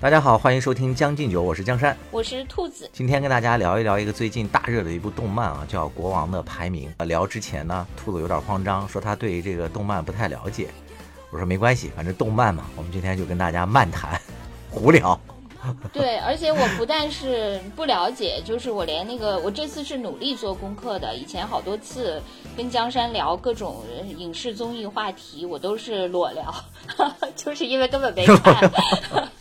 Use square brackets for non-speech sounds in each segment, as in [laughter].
大家好，欢迎收听《将进酒》，我是江山。我是兔子，今天跟大家聊一聊一个最近大热的一部动漫啊，叫《国王的排名》。聊之前呢，兔子有点慌张，说他对这个动漫不太了解。我说没关系，反正动漫嘛，我们今天就跟大家漫谈，胡聊。[laughs] 对，而且我不但是不了解，就是我连那个，我这次是努力做功课的。以前好多次跟江山聊各种影视综艺话题，我都是裸聊，[laughs] 就是因为根本没看。[laughs]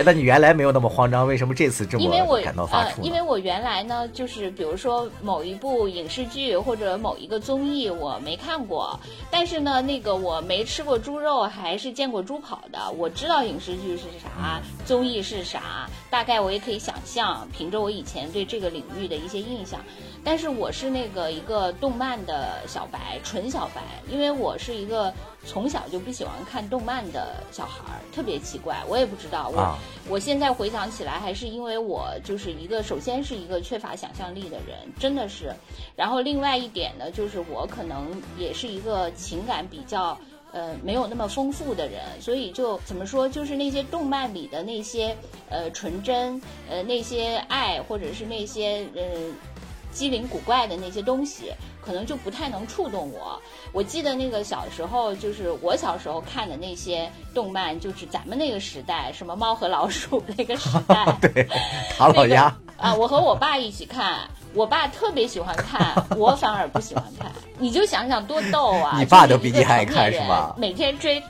哎，那你原来没有那么慌张，为什么这次这因为我么感到发呃，怵呢？因为我原来呢，就是比如说某一部影视剧或者某一个综艺我没看过，但是呢，那个我没吃过猪肉，还是见过猪跑的。我知道影视剧是啥，综艺是啥，大概我也可以想象，凭着我以前对这个领域的一些印象。但是我是那个一个动漫的小白，纯小白，因为我是一个从小就不喜欢看动漫的小孩儿，特别奇怪，我也不知道我。啊我现在回想起来，还是因为我就是一个，首先是一个缺乏想象力的人，真的是。然后另外一点呢，就是我可能也是一个情感比较呃没有那么丰富的人，所以就怎么说，就是那些动漫里的那些呃纯真，呃那些爱，或者是那些呃机灵古怪的那些东西，可能就不太能触动我。我记得那个小时候，就是我小时候看的那些动漫，就是咱们那个时代，什么猫和老鼠那个时代，[laughs] 对，唐老鸭。啊，我和我爸一起看，我爸特别喜欢看，[laughs] 我反而不喜欢看。你就想想多逗啊！[laughs] 你爸都比你还爱看是吧每天追，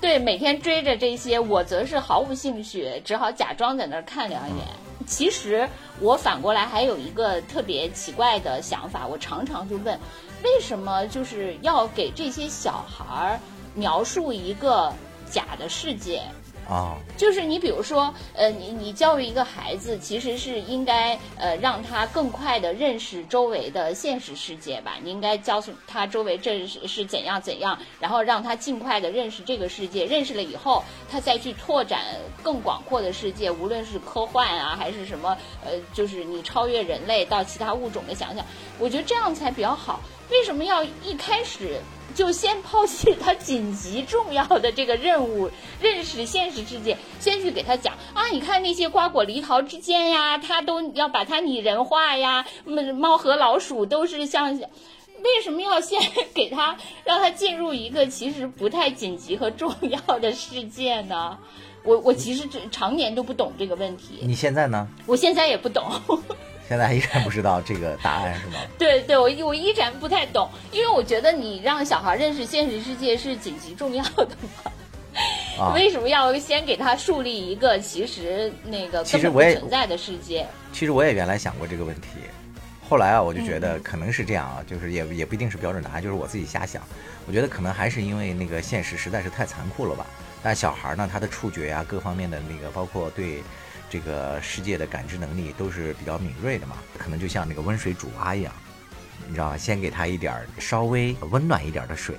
对，每天追着这些，我则是毫无兴趣，只好假装在那儿看两眼。其实我反过来还有一个特别奇怪的想法，我常常就问，为什么就是要给这些小孩儿描述一个假的世界？啊、就是你比如说，呃，你你教育一个孩子，其实是应该呃让他更快的认识周围的现实世界吧。你应该教诉他周围这是是怎样怎样，然后让他尽快的认识这个世界。认识了以后，他再去拓展更广阔的世界，无论是科幻啊，还是什么，呃，就是你超越人类到其他物种的想想，我觉得这样才比较好。为什么要一开始就先抛弃他紧急重要的这个任务，认识现实世界，先去给他讲啊，你看那些瓜果梨桃之间呀，他都要把它拟人化呀，嗯猫和老鼠都是像。[laughs] 为什么要先给他让他进入一个其实不太紧急和重要的世界呢？我我其实这常年都不懂这个问题，你现在呢？我现在也不懂。现在依然不知道这个答案是吗？[laughs] 对对，我我依然不太懂，因为我觉得你让小孩认识现实世界是紧急重要的嘛。[laughs] 啊，[laughs] 为什么要先给他树立一个其实那个其实我也存在的世界？其实我也原来想过这个问题，后来啊，我就觉嗯得可能是这样啊，就是也也不一定是标准答案，就是我自己瞎想。我觉得可能还是因为那个现实实在是太残酷了吧。但小孩呢，他的触觉呀、各方面的那个，包括对这个世界的感知能力都是比较敏锐的嘛，可能就像那个温水煮蛙一样，你知道吧？先给他一点稍微温暖一点的水。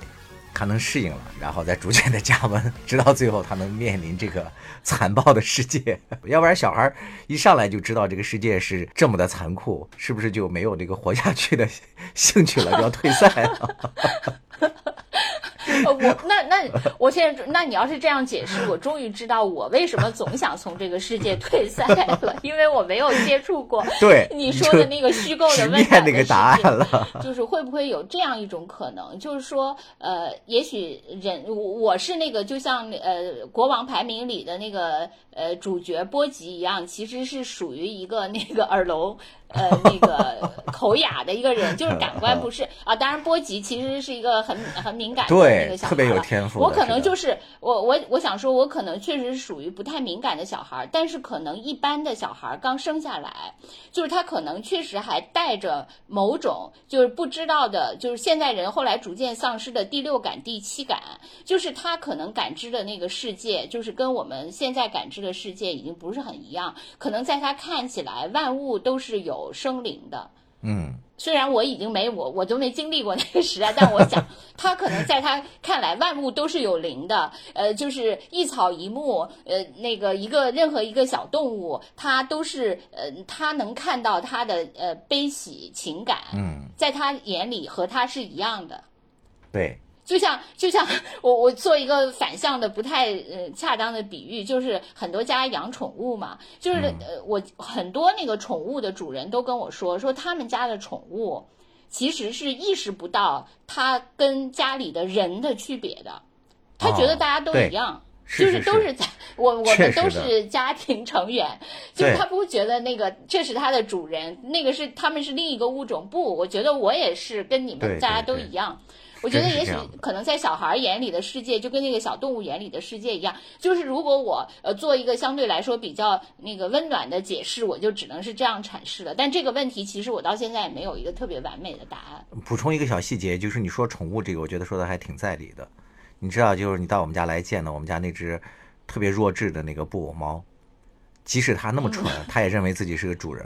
他能适应了，然后再逐渐的加温，直到最后他能面临这个残暴的世界。[laughs] 要不然小孩一上来就知道这个世界是这么的残酷，是不是就没有这个活下去的兴趣了，就要退赛了？[laughs] [laughs] 呃，我那那我现在那你要是这样解释，我终于知道我为什么总想从这个世界退赛了，因为我没有接触过 [laughs] 对，你说的那个虚构的直面温暖的世那个答案界。了。就是会不会有这样一种可能，就是说，呃，也许人我我是那个，就像呃国王排名里的那个呃主角波吉一样，其实是属于一个那个耳聋。呃，[laughs] 那个口哑的一个人，就是感官不是啊。当然，波吉其实是一个很很敏感的对那个小孩特别有天赋我可能就是我我我想说，我可能确实是属于不太敏感的小孩，但是可能一般的小孩刚生下来，就是他可能确实还带着某种就是不知道的，就是现代人后来逐渐丧失的第六感、第七感，就是他可能感知的那个世界，就是跟我们现在感知的世界已经不是很一样。可能在他看起来，万物都是有生灵的。嗯，虽然我已经没我我都没经历过那个时代，[laughs] 但我想他可能在他看来万物都是有灵的，呃，就是一草一木，呃，那个一个任何一个小动物，它都是呃，他能看到它的呃悲喜情感，嗯，在他眼里和他是一样的。对，就像 [laughs] 就像我我做一个反向的不太呃恰当的比喻，就是很多家养宠物嘛，就是、呃我很多那个宠物的主人都跟我说，说他们家的宠物其实是意识不到它跟家里的人的区别的，他觉得哦大家都一样。是就是都是在我我们都是家庭成员，[laughs] 就是他不会觉得那个这是他的主人，那个是他们是另一个物种。不，我觉得我也是跟你们大家都一样。我觉得也许可能在小孩眼里的世界，就跟那个小动物眼里的世界一样。就是如果我呃做一个相对来说比较那个温暖的解释，我就只能是这样阐释了。但这个问题其实我到现在也没有一个特别完美的答案。补充一个小细节，就是你说宠物这个，我觉得说的还挺在理的。你知道，就是你到我们家来见了，我们家那只特别弱智的那个布偶猫，即使它那么蠢，[laughs] 它也认为自己是个主人。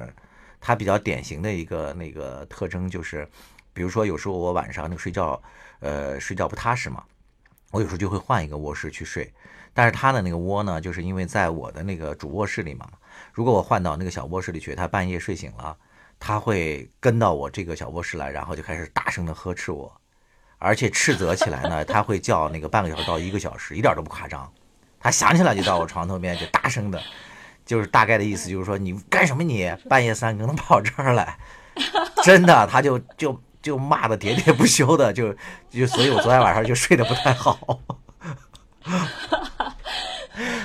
它比较典型的一个那个特征就是，比如说有时候我晚上那个睡觉，呃，睡觉不踏实嘛，我有时候就会换一个卧室去睡。但是他的那个窝呢，就是因为在我的那个主卧室里嘛，如果我换到那个小卧室里去，他半夜睡醒了，他会跟到我这个小卧室来，然后就开始大声的呵斥我，而且斥责起来呢，[laughs] 他会叫那个半个小时到一个小时，一点都不夸张。他想起来就到我床头边，就大声的，就是大概的意思就是说你干什么你？半夜三更的跑这儿来，真的，他就就就骂的喋喋不休的，就就所以我昨天晚上就睡得不太好。[laughs]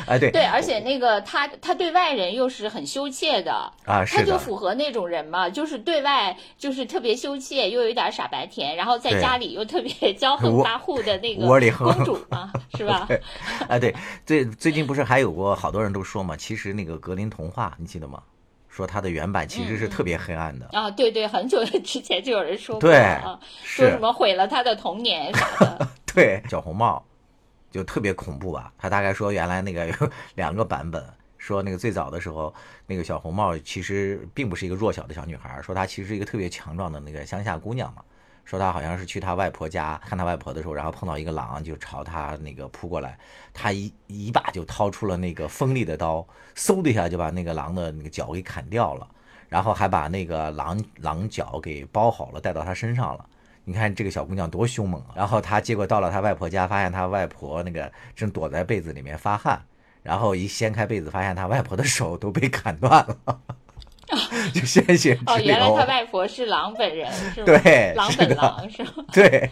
哎，对对，而且那个他他对外人又是很羞怯的，啊，他就，符合那种人嘛，就是对外就是特别羞怯，又有一点傻白甜，然后在家里又特别骄横跋扈的那个窝里横公主嘛，[laughs] 是吧？对，哎，对，最最近不是还有过好多人都说嘛，其实那个格林童话你记得吗？说它的原版其实是特别黑暗的，啊，对对，很久 [laughs] 之前就有人说过对啊，说什，么毁了他的童年啥的。[laughs] 对，小红帽就特别恐怖吧？他大概说原来那个有 [laughs] 两个版本，说那个最早的时候，那个小红帽其实并不是一个弱小的小女孩，说她其实是一个特别强壮的那个乡下姑娘嘛。说她好像是去她外婆家看她外婆的时候，然后碰到一个狼，就朝她那个扑过来，她一一把就掏出了那个锋利的刀，嗖的一下就把那个狼的那个脚给砍掉了，然后还把那个狼狼角给包好了，带到她身上了。你看这个小姑娘多凶猛啊！然后她结果到了她外婆家，发现她外婆那个正躲在被子里面发汗，然后一掀开被子，发现她外婆的手都被砍断了，[laughs] 就鲜血哦，直原来他。外婆是狼本人是吗？对狼本狼是吗？[laughs] 对，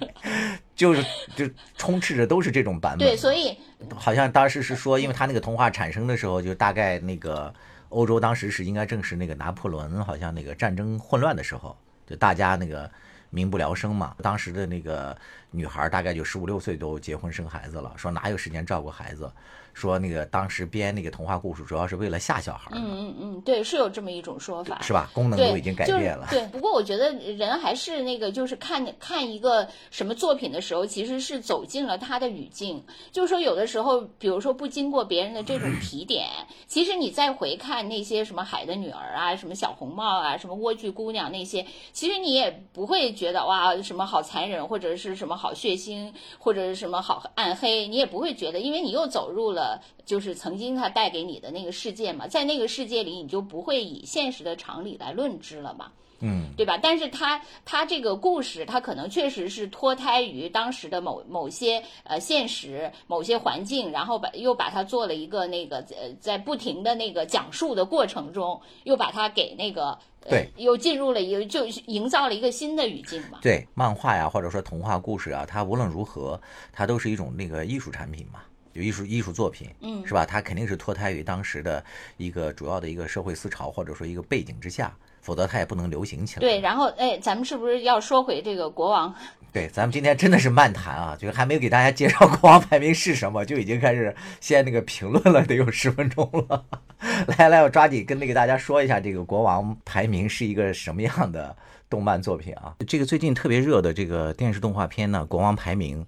就是就充斥着都是这种版本。对，所以好像当时是说，因为他那个童话产生的时候，就大概那个欧洲当时是应该正是那个拿破仑好像那个战争混乱的时候，就大家那个民不聊生嘛。当时的那个女孩大概就十五六岁都结婚生孩子了，说哪有时间照顾孩子？说那个当时编那个童话故事主要是为了吓小孩，嗯嗯嗯，对，是有这么一种说法。是吧？功能，都已经改变了。对，不过我觉得人还是那个，就是看看一个什么作品的时候，其实是走进了他的语境。就是说，有的时候，比如说不经过别人的这种提点，其实你再回看那些什么《海的女儿》啊、什么小红帽啊、什么莴苣姑娘那些，其实你也不会觉得哇什么好残忍，或者是什么好血腥，或者是什么好暗黑，你也不会觉得，因为你又走入了就是曾经他带给你的那个世界嘛，在那个世界里，你就不会以现实的常理来论之了嘛。嗯，对吧？但是他他这个故事，他可能确实是脱胎于当时的某某些呃现实、某些环境，然后把又把它做了一个那个呃，在不停的那个讲述的过程中，又把它给那个呃对，又进入了一个就营造了一个新的语境嘛。对，漫画呀，或者说童话故事啊，它无论如何，它都是一种那个艺术产品嘛，就艺术艺术作品，嗯是吧？它肯定是脱胎于当时的一个主要的一个社会思潮或者说一个背景之下，否则它也不能流行起来。对，然后哎，咱们是不是要说回这个国王？[laughs] 对，咱们今天真的是漫谈啊，就是还没有给大家介绍国王排名是什么，[laughs] 就已经开始先那个评论了，得有十分钟了。[laughs] 来来，我抓紧跟那个大家说一下，这个国王排名是一个什么样的动漫作品啊？这个最近特别热的这个电视动画片呢，《国王排名》，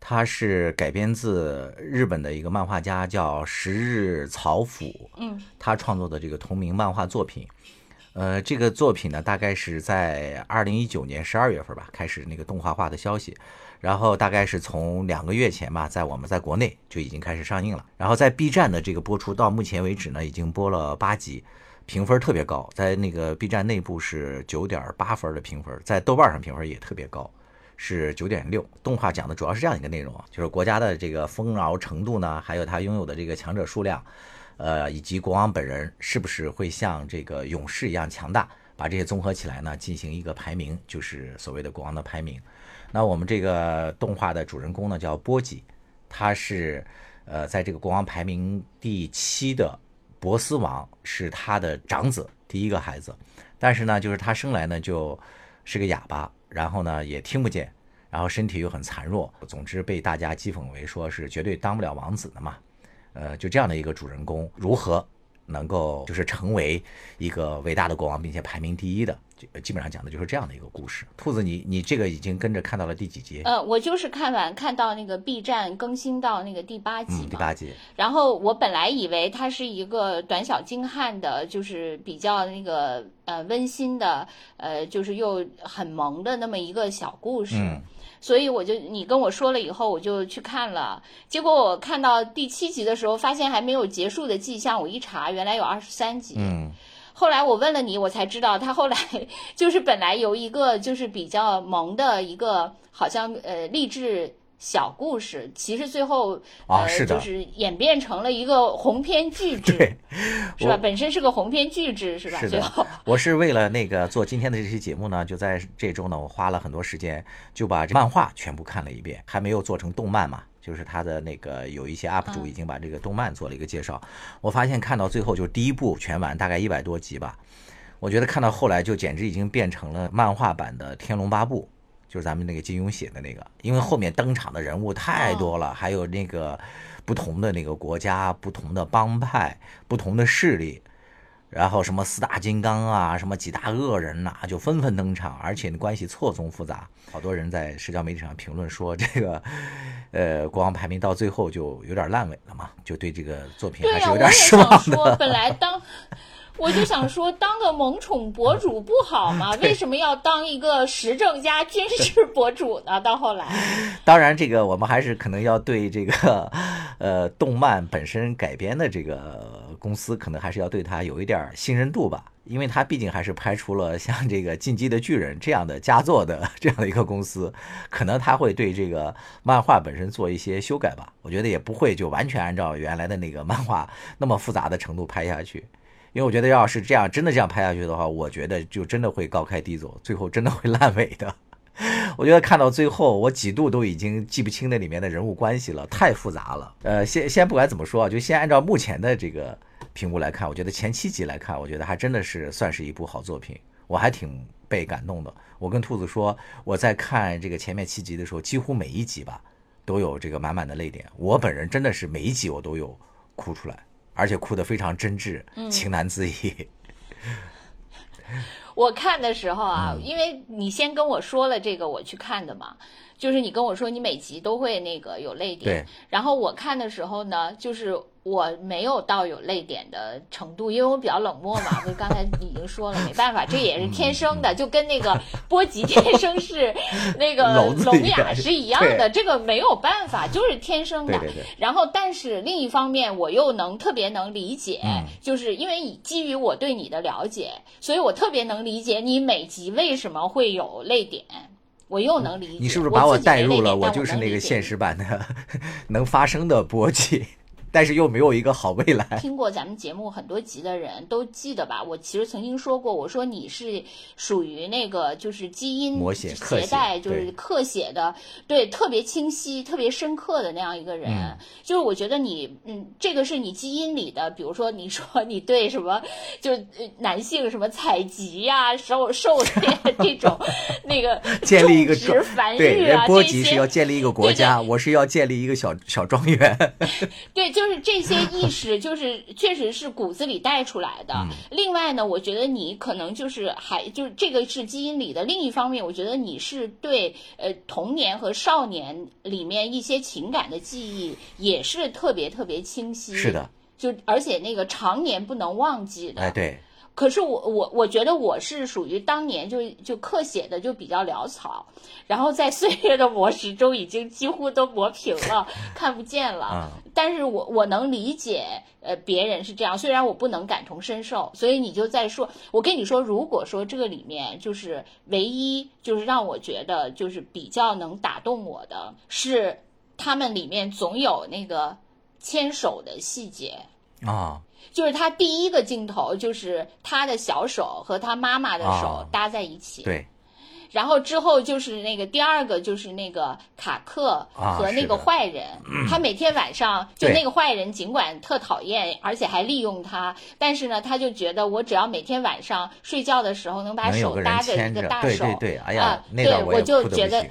它是改编自日本的一个漫画家叫十日草辅，嗯，他创作的这个同名漫画作品。呃，这个作品呢，大概是在二零一九年十二月份吧，开始那个动画化的消息，然后大概是从两个月前吧，在我们在国内就已经开始上映了，然后在 B 站的这个播出到目前为止呢，已经播了八集，评分特别高，在那个 B 站内部是九点八分的评分，在豆瓣上评分也特别高。是九点六，动画讲的主要是这样一个内容，就是国家的这个丰饶程度呢，还有它拥有的这个强者数量，呃，以及国王本人是不是会像这个勇士一样强大，把这些综合起来呢，进行一个排名，就是所谓的国王的排名。那我们这个动画的主人公呢叫波吉，他是呃在这个国王排名第七的博斯王是他的长子，第一个孩子，但是呢，就是他生来呢就是个哑巴。然后呢，也听不见，然后身体又很孱弱，总之被大家讥讽为说是绝对当不了王子的嘛。呃，就这样的一个主人公，如何能够就是成为一个伟大的国王，并且排名第一的？基本上讲的就是这样的一个故事。兔子，你你这个已经跟着看到了第几集？呃，我就是看完看到那个 B 站更新到那个第八集第八集。然后我本来以为它是一个短小精悍的，就是比较那个呃温馨的，呃，就是又很萌的那么一个小故事。嗯。所以我就你跟我说了以后，我就去看了。结果我看到第七集的时候，发现还没有结束的迹象。我一查，原来有二十三集。嗯。后来我问了你，我才知道他后来 [laughs] 就是本来由一个就是比较萌的一个，好像呃励志小故事，其实最后呃就是演变成了一个鸿篇巨制，是吧？本身是个鸿篇巨制，是吧？是的。[laughs] 我是为了那个做今天的这期节目呢，就在这周呢，我花了很多时间就把这漫画全部看了一遍，还没有做成动漫嘛。就是他的那个有一些 UP 主已经把这个动漫做了一个介绍，我发现看到最后就是第一部全完，大概一百多集吧。我觉得看到后来就简直已经变成了漫画版的《天龙八部》，就是咱们那个金庸写的那个，因为后面登场的人物太多了，还有那个不同的那个国家、不同的帮派、不同的势力。然后什么四大金刚啊，什么几大恶人呐，就纷纷登场，而且关系错综复杂。好多人在社交媒体上评论说，这个，呃，国王排名到最后就有点烂尾了嘛，就对这个作品还是有点失望的。本来当。我就想说，[laughs] 当个萌宠博主不好吗？[laughs] 为什么要当一个时政加军事博主呢？到后来，当然，这个我们还是可能要对这个，呃，动漫本身改编的这个公司，可能还是要对他有一点信任度吧，因为他毕竟还是拍出了像这个《进击的巨人》这样的佳作的 [laughs] 这样的一个公司，可能他会对这个漫画本身做一些修改吧。我觉得也不会就完全按照原来的那个漫画那么复杂的程度拍下去。因为我觉得，要是这样真的这样拍下去的话，我觉得就真的会高开低走，最后真的会烂尾的。[laughs] 我觉得看到最后，我几度都已经记不清那里面的人物关系了，太复杂了。呃，先先不管怎么说，就先按照目前的这个评估来看，我觉得前七集来看，我觉得还真的是算是一部好作品，我还挺被感动的。我跟兔子说，我在看这个前面七集的时候，几乎每一集吧都有这个满满的泪点。我本人真的是每一集我都有哭出来。而且哭得非常真挚，情难自已。[laughs] 我看的时候啊，因为你先跟我说了这个，我去看的嘛。就是你跟我说你每集都会那个有泪点，然后我看的时候呢，就是我没有到有泪点的程度，因为我比较冷漠嘛。[laughs] 我刚才已经说了，没办法，这也是天生的，就跟那个波吉天生是那个 [laughs] 聋哑是一样的，这个没有办法，就是天生的。然后，但是另一方面，我又能特别能理解，就是因为基于我对你的了解，所以我特别能理解你每集为什么会有泪点。我又能理解，你是不是把我带入了？我就是那个现实版的 [laughs] 能发生的波及。但是又没有一个好未来。听过咱们节目很多集的人都记得吧？我其实曾经说过，我说你是属于那个就是基因携带，就是刻写的，对，特别清晰、特别深刻的那样一个人。就是我觉得你，嗯，这个是你基因里的。比如说，你说你对什么，就男性什么采集呀、受受这种 [laughs] 那个建立一个繁育啊，波及是要建立一个国家，我是要建立一个小小庄园。[laughs] 对，就。是这些 [laughs] 意识，就是确实是骨子里带出来的。另外呢，我觉得你可能就是还就是这个是基因里的。另一方面，我觉得你是对呃童年和少年里面一些情感的记忆也是特别特别清晰。是的，就而且那个常年不能忘记的。哎，对。可是我我我觉得我是属于当年就就刻写的就比较潦草，然后在岁月的磨蚀中已经几乎都磨平了，看不见了。啊但是我我能理解，呃，别人是这样，虽然我不能感同身受，所以你就在说，我跟你说，如果说这个里面就是唯一就是让我觉得就是比较能打动我的是，他们里面总有那个牵手的细节。啊，就是他第一个镜头，就是他的小手和他妈妈的手哦搭在一起，对，然后之后就是那个第二个就是那个卡克啊和那个坏人，他每天晚上就那个坏人尽管特讨厌，而且还利用他，但是呢，他就觉得我只要每天晚上睡觉的时候能把手搭着。一个大手，对对，哎呀啊，，那对段也就觉得。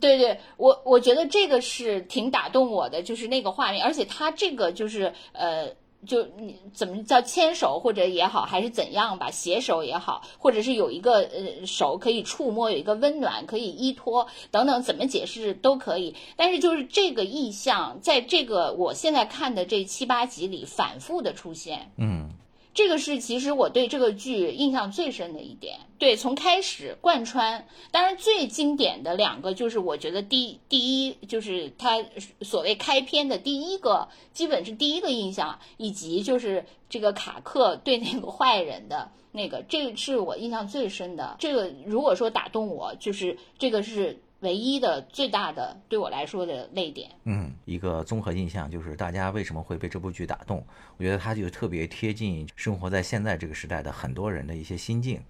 对对，我我觉得这个是挺打动我的，就是那个画面，而且他这个就是呃。就你怎么叫牵手或者也好，还是怎样吧，携手也好，或者是有一个呃手可以触摸，有一个温暖可以依托等等，怎么解释都可以。但是就是这个意象，在这个我现在看的这七八集里反复的出现，嗯，这个是其实我对这个剧印象最深的一点。对，从开始贯穿，当然最经典的两个就是我觉得第第一就是他所谓开篇的第一个，基本是第一个印象，以及就是这个卡克对那个坏人的那个，这个是我印象最深的。这个如果说打动我，就是这个是唯一的最大的对我来说的泪点。嗯，一个综合印象就是大家为什么会被这部剧打动？我觉得它就特别贴近生活在现在这个时代的很多人的一些心境，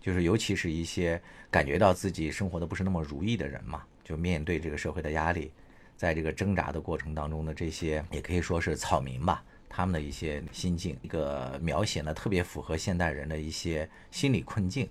就是尤其是一些感觉到自己生活的不是那么如意的人嘛，就面对这个社会的压力，在这个挣扎的过程当中的这些，也可以说是草民吧，他们的一些心境，一个描写呢特别符合现代人的一些心理困境。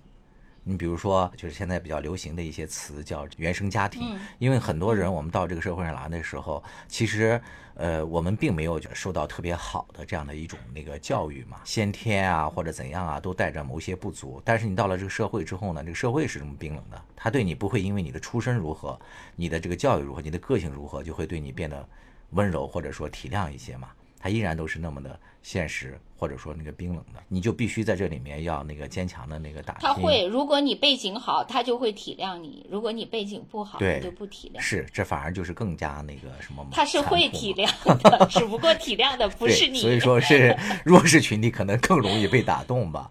你比如说，就是现在比较流行的一些词叫原生家庭，因为很多人我们到这个社会上来的时候，其实呃我们并没有受到特别好的这样的一种那个教育嘛，先天啊或者怎样啊都带着某些不足。但是你到了这个社会之后呢，这个社会是这么冰冷的，他对你不会因为你的出身如何，你的这个教育如何，你的个性如何，就会对你变得温柔或者说体谅一些嘛。他依然都是那么的现实，或者说那个冰冷的，你就必须在这里面要那个坚强的那个打拼。他会，如果你背景好，他就会体谅你；如果你背景不好，对他就不体谅。是，这反而就是更加那个什么？他是会体谅，的，只不过体谅的不是你。所以说是 [laughs] 弱势群体可能更容易被打动吧。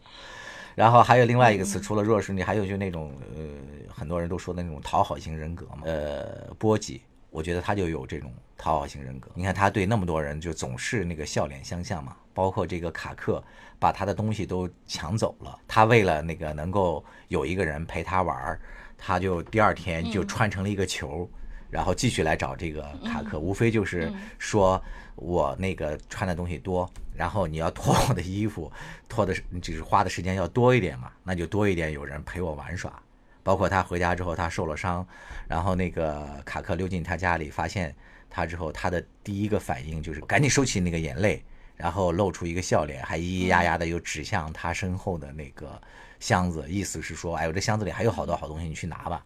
然后还有另外一个词，除了弱势群体，还有就那种呃，很多人都说的那种讨好型人格嘛，呃，波吉，我觉得他就有这种讨好型人格。你看他对那么多人就总是那个笑脸相向嘛，包括这个卡克把他的东西都抢走了，他为了那个能够有一个人陪他玩儿，他就第二天就穿成了一个球。然后继续来找这个卡克，无非就是说我那个穿的东西多，然后你要脱我的衣服，脱的是就是花的时间要多一点嘛，那就多一点有人陪我玩耍。包括他回家之后，他受了伤，然后那个卡克溜进他家里，发现他之后，他的第一个反应就是赶紧收起那个眼泪，然后露出一个笑脸，还咿咿呀呀的又指向他身后的那个箱子，意思是说，哎，我这箱子里还有好多好东西，你去拿吧。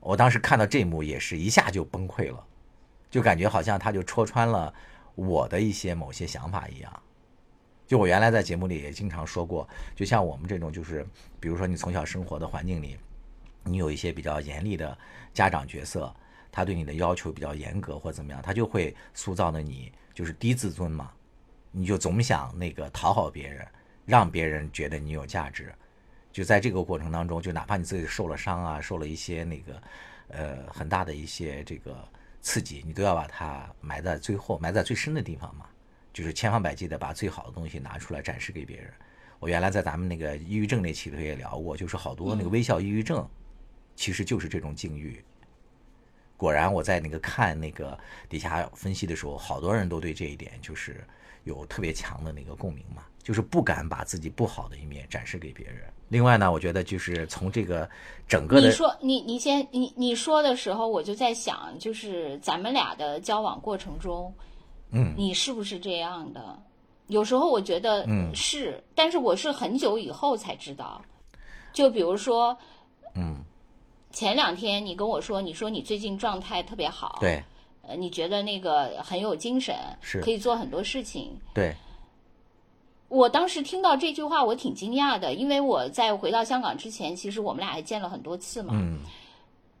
我当时看到这一幕也是一下就崩溃了，就感觉好像他就戳穿了我的一些某些想法一样。就我原来在节目里也经常说过，就像我们这种，就是比如说你从小生活的环境里，你有一些比较严厉的家长角色，他对你的要求比较严格或怎么样，他就会塑造的你就是低自尊嘛，你就总想那个讨好别人，让别人觉得你有价值。就在这个过程当中，就哪怕你自己受了伤啊，受了一些那个呃很大的一些这个刺激，你都要把它埋在最后，埋在最深的地方嘛。就是千方百计的把最好的东西拿出来展示给别人。我原来在咱们那个抑郁症那期里头也聊过，就是好多那个微笑抑郁症，其实就是这种境遇。果然，我在那个看那个底下分析的时候，好多人都对这一点就是有特别强的那个共鸣嘛，就是不敢把自己不好的一面展示给别人。另外呢，我觉得就是从这个整个的你说你你先你你说的时候，我就在想，就是咱们俩的交往过程中，嗯，你是不是这样的？有时候我觉得嗯是，但是我是很久以后才知道。就比如说，嗯，前两天你跟我说，你说你最近状态特别好，，对。呃，你觉得那个很有精神，是。可以做很多事情。对，我当时听到这句话，我挺惊讶的，因为我在回到香港之前，其实我们俩还见了很多次嘛。嗯。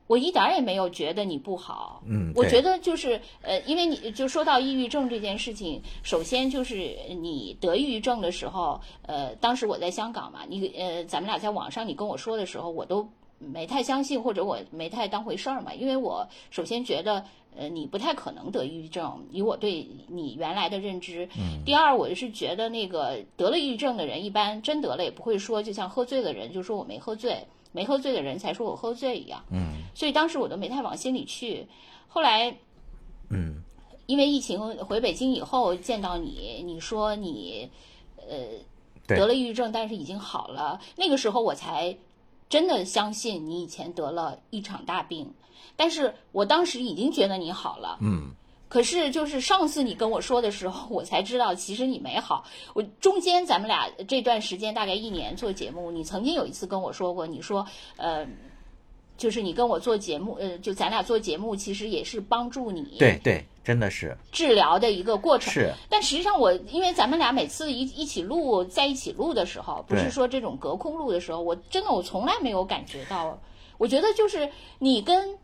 我一点儿也没有觉得你不好，嗯我觉得就是呃，因为你就说到抑郁症这件事情，首先就是你得抑郁症的时候，呃，当时我在香港嘛，你呃，咱们俩在网上你跟我说的时候，我都没太相信，或者我没太当回事儿嘛，因为我首先觉得。呃，你不太可能得抑郁症，以我对你原来的认知。嗯。第二，我是觉得那个得了抑郁症的人，一般真得了也不会说，就像喝醉的人就说我没喝醉，没喝醉的人才说我喝醉一样。嗯所以当时我都没太往心里去。后来嗯因为疫情回北京以后见到你，你说你呃得了抑郁症，但是已经好了，那个时候我才真的相信你以前得了一场大病。但是我当时已经觉得你好了，嗯可是就是上次你跟我说的时候，我才知道其实你没好。我中间咱们俩这段时间大概一年做节目，你曾经有一次跟我说过，你说呃，就是你跟我做节目，呃，就咱俩做节目，其实也是帮助你对对，真的是治疗的一个过程。是，但实际上我因为咱们俩每次一一起录，在一起录的时候，不是说这种隔空录的时候，我真的我从来没有感觉到。我觉得就是你跟，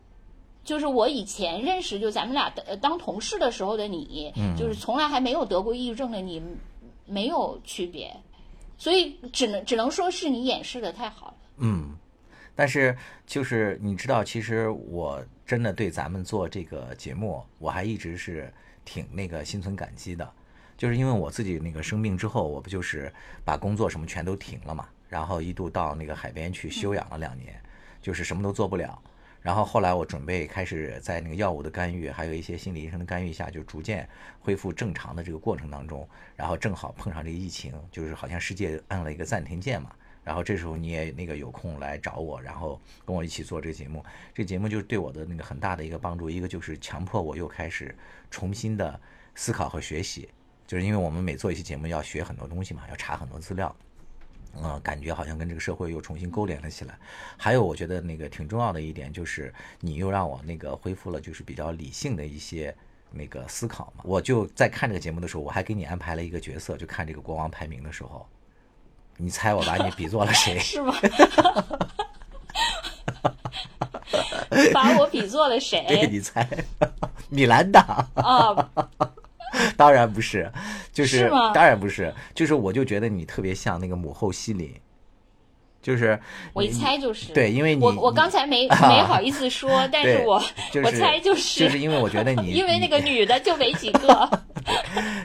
就是我以前认识，就咱们俩当同事的时候的你，嗯就是从来还没有得过抑郁症的你，没有区别。所以只能只能说是你掩饰的太好了。嗯，但是就是你知道，其实我真的对咱们做这个节目，我还一直是挺那个心存感激的，就是因为我自己那个生病之后，我不就是把工作什么全都停了嘛，然后一度到那个海边去休养了两年，就是什么都做不了。然后后来我准备开始在那个药物的干预，还有一些心理医生的干预下，就逐渐恢复正常的这个过程当中，然后正好碰上这个疫情，就是好像世界按了一个暂停键嘛。然后这时候你也那个有空来找我，然后跟我一起做这个节目。这节目就是对我的那个很大的一个帮助，一个就是强迫我又开始重新的思考和学习，就是因为我们每做一期节目要学很多东西嘛，要查很多资料。嗯，感觉好像跟这个社会又重新勾连了起来。还有，我觉得那个挺重要的一点就是，你又让我那个恢复了就是比较理性的一些那个思考嘛。我就在看这个节目的时候，我还给你安排了一个角色，就看这个国王排名的时候，你猜我把你比作了谁？[laughs] 是吗？[laughs] 把我比作了对，谁？你猜，米兰达。啊，[laughs] 当然不是，就是是吗当然不是，就是我就觉得你特别像那个母后西林，就是我一猜就是。对，因为你我我刚才没没好意思说，但是我就是我猜就是就是因为我觉得你因为那个女的就没几个，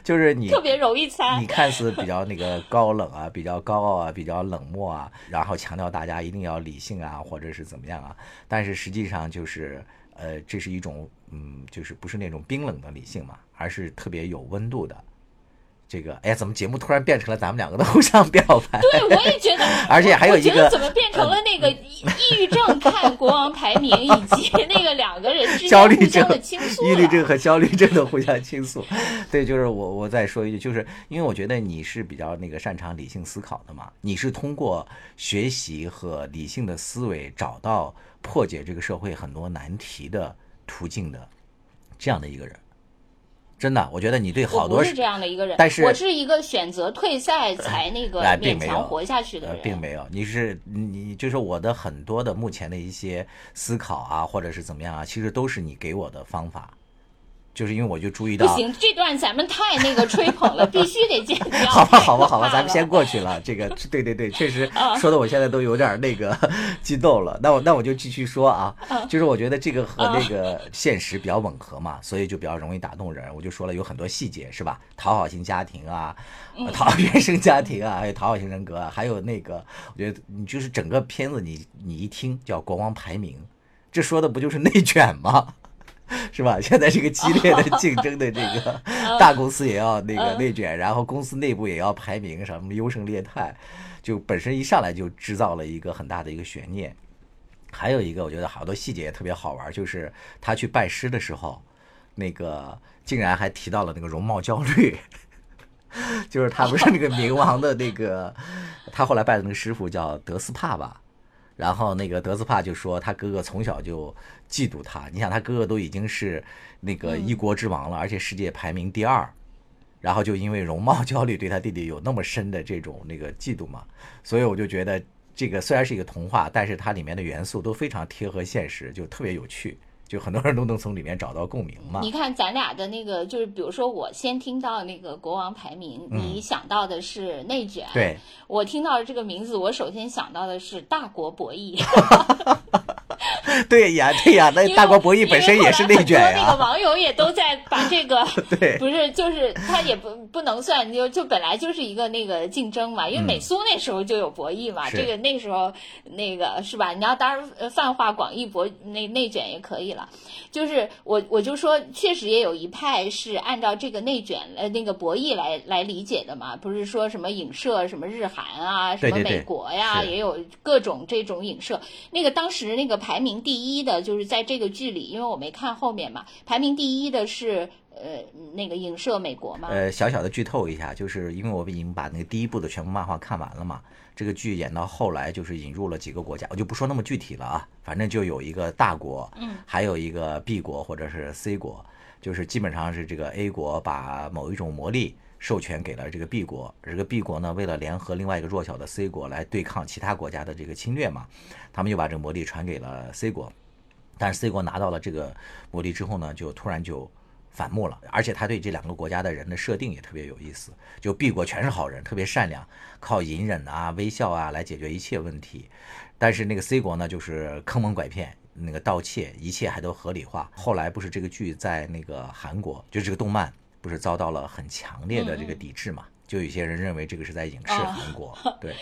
就是你特别容易猜你。看似比较那个高冷啊，比较高傲啊，比较冷漠啊，然后强调大家一定要理性啊，或者是怎么样啊，但是实际上就是呃，这是一种嗯，就是不是那种冰冷的理性嘛，而是特别有温度的。这个哎呀，怎么节目突然变成了咱们两个的互相表白？对，我也觉得，[laughs] 而且还有一个怎么变成了那个抑抑郁症看国王排名，以及那个两个人之焦虑症间互相的倾诉 [laughs] 抑郁症。和焦虑症的互相倾诉。对，就是我我再说一句，就是因为我觉得你是比较那个擅长理性思考的嘛，你是通过学习和理性的思维找到破解这个社会很多难题的途径的这样的一个人。真的，我觉得你对好多我是这样的一个人，但是我是一个选择退赛才那个勉强活下去的呃，人。并没有，你是你就是我的很多的目前的一些思考啊，或者是怎么样啊，其实都是你给我的方法，就是因为我就注意到，不行，这段咱们太那个吹捧了，[laughs] 必须得剪掉。好吧，好吧，好吧，咱们先过去了。这个，对对对，[laughs] 确实啊说的我现在都有点那个激动了。那我那我就继续说啊，就是我觉得这个和啊那个现实比较吻合嘛，所以就比较容易打动人。我就说了有很多细节是吧？讨好型家庭啊，讨好原生家庭啊，[laughs] 还有讨好型人格啊，还有那个，我觉得你就是整个片子你你一听叫国王排名，这说的不就是内卷吗？[laughs] 是吧？[laughs] 现在这个激烈的竞争的这个 [laughs] 大公司也要那个内卷，然后公司内部也要排名，什么优胜劣汰，就本身一上来就制造了一个很大的一个悬念。还有一个，我觉得好多细节也特别好玩，就是他去拜师的时候，那个竟然还提到了那个容貌焦虑，就是他不是那个冥王的那个，他后来拜的那个师傅叫德斯帕吧，然后那个德斯帕就说他哥哥从小就嫉妒他，你想他哥哥都已经是那个一国之王了，而且世界排名第二，然后就因为容貌焦虑对他弟弟有那么深的这种那个嫉妒嘛，所以我就觉得这个虽然是一个童话，但是它里面的元素都非常贴合现实，就特别有趣。就很多人都能从里面找到共鸣嘛。你看咱俩的那个，就是比如说我先听到那个国王排名，你想到的是内卷，嗯对我听到这个名字，我首先想到的是大国博弈。[laughs] [laughs] [laughs] 对呀，对呀，那大国博弈本身也是内卷因为后来很多那个。网友也都在把这个 [laughs] 对不是，就是他也不不能算，就就本来就是一个那个竞争嘛，因为美苏那时候就有博弈嘛，嗯这个那时候那个是吧？你要当然呃泛化广义博那内卷也可以了。就是我我就说，确实也有一派是按照这个内卷呃那个博弈来来理解的嘛，不是说什么影射什么日韩啊，什么美国呀，是也有各种这种影射。那个当时那个排名第一的，就是在这个剧里，因为我没看后面嘛，排名第一的是呃那个影射美国嘛。呃，小小的剧透一下，就是因为我已经把那个第一部的全部漫画看完了嘛，这个剧演到后来就是引入了几个国家，我就不说那么具体了啊，反正就有一个大国，嗯，还有一个 B 国或者是 C 国，就是基本上是这个 A 国把某一种魔力授权给了这个 B 国，这个 B 国呢为了联合另外一个弱小的 C 国来对抗其他国家的这个侵略嘛，他们就把这个魔力传给了 C 国，但是 C 国拿到了这个魔力之后呢，就突然就反目了，而且他对这两个国家的人的设定也特别有意思。就 B 国全是好人，特别善良，靠隐忍啊、微笑啊来解决一切问题。但是那个 C 国呢，就是坑蒙拐骗，那个盗窃，一切还都合理化。后来不是这个剧在那个韩国，就是这个动漫不是遭到了很强烈的这个抵制嘛？就有些人认为这个是在影射哦韩国，[laughs] 对。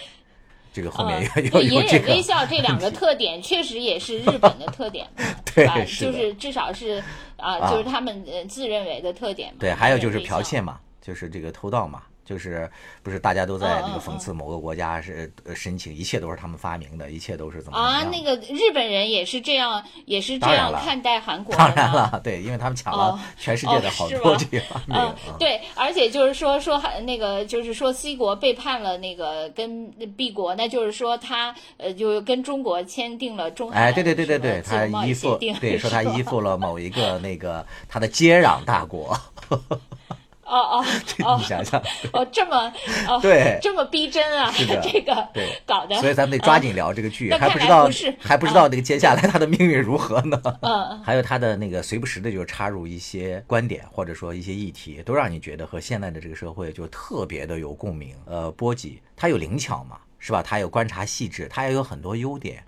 这个后面也有有对隐有这个忍微笑这两个特点，确实也是日本的特点嘛，[laughs] 对吧？就是至少是啊，啊就是他们呃自认为的特点嘛。对，还有就是剽窃嘛，就是这个偷盗嘛，就是不是大家都在那个讽刺某个国家是呃申请，一切都是他们发明的，一切都是怎么啊，那个日本人也是这样，也是这样看待韩国的当然了，对，因为他们抢哦了全世界的哦好多这方面嗯啊，，对，而且就是说说还那个，就是说 C 国背叛了那个跟 B 国，那就是说他呃就跟中国签订了中韩哎，对对对对对，他依附对说他依附了某一个那个他的接壤大国，[laughs] 哦哦 [laughs] 哦你想想，哦这么哦对这么逼真啊，是的 [laughs] 这个对搞的，所以咱们得抓嗯紧聊这个剧，还不知道不还不知道那个接下来他的命运如何呢？[laughs] 嗯还有他的那个随不时的就插入一些观点或者说一些议题，都让你觉得和现在的这个社会就特别的有共鸣。呃，波及他有灵巧嘛，是吧？他有观察细致，他也有很多优点，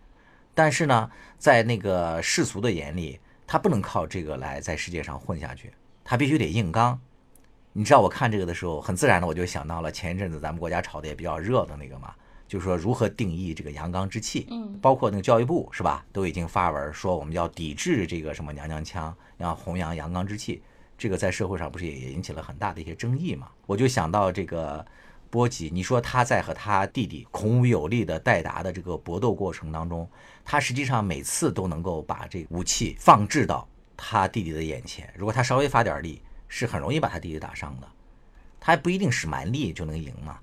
但是呢，在那个世俗的眼里，他不能靠这个来在世界上混下去，他必须得硬刚。你知道我看这个的时候，很自然的我就想到了前一阵子咱们国家炒的也比较热的那个嘛，就是说如何定义这个阳刚之气。嗯，包括那个教育部是吧，都已经发文说我们要抵制这个什么娘娘腔，要弘扬阳刚之气。这个在社会上不是也也引起了很大的一些争议嘛？我就想到这个波吉，你说他在和他弟弟孔武有力的戴达的这个搏斗过程当中，他实际上每次都能够把这武器放置到他弟弟的眼前，如果他稍微发点力，是很容易把他弟弟打伤的。他还不一定使蛮力就能赢嘛，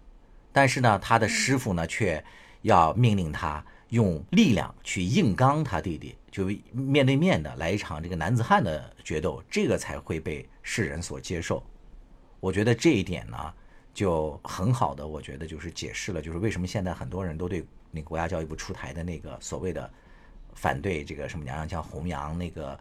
但是呢，他的师傅呢却要命令他用力量去硬刚他弟弟，就面对面的来一场这个男子汉的决斗，这个才会被世人所接受。我觉得这一点呢，就很好的，我觉得就是解释了，就是为什么现在很多人都对那个国家教育部出台的那个所谓的反对这个什么娘娘腔弘扬那个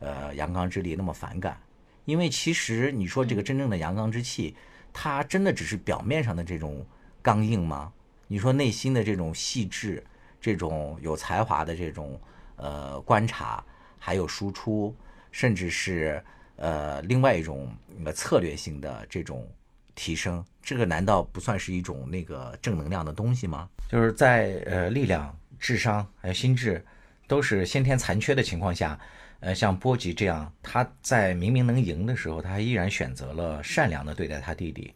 呃阳刚之力那么反感，因为其实你说这个真正的阳刚之气，它真的只是表面上的这种刚硬吗？你说内心的这种细致、这种有才华的这种呃观察，还有输出，甚至是呃另外一种呃策略性的这种提升，这个难道不算是一种那个正能量的东西吗？就是在呃力量、智商还有心智都是先天残缺的情况下，呃，像波吉这样，他在明明能赢的时候，他依然选择了善良的对待他弟弟。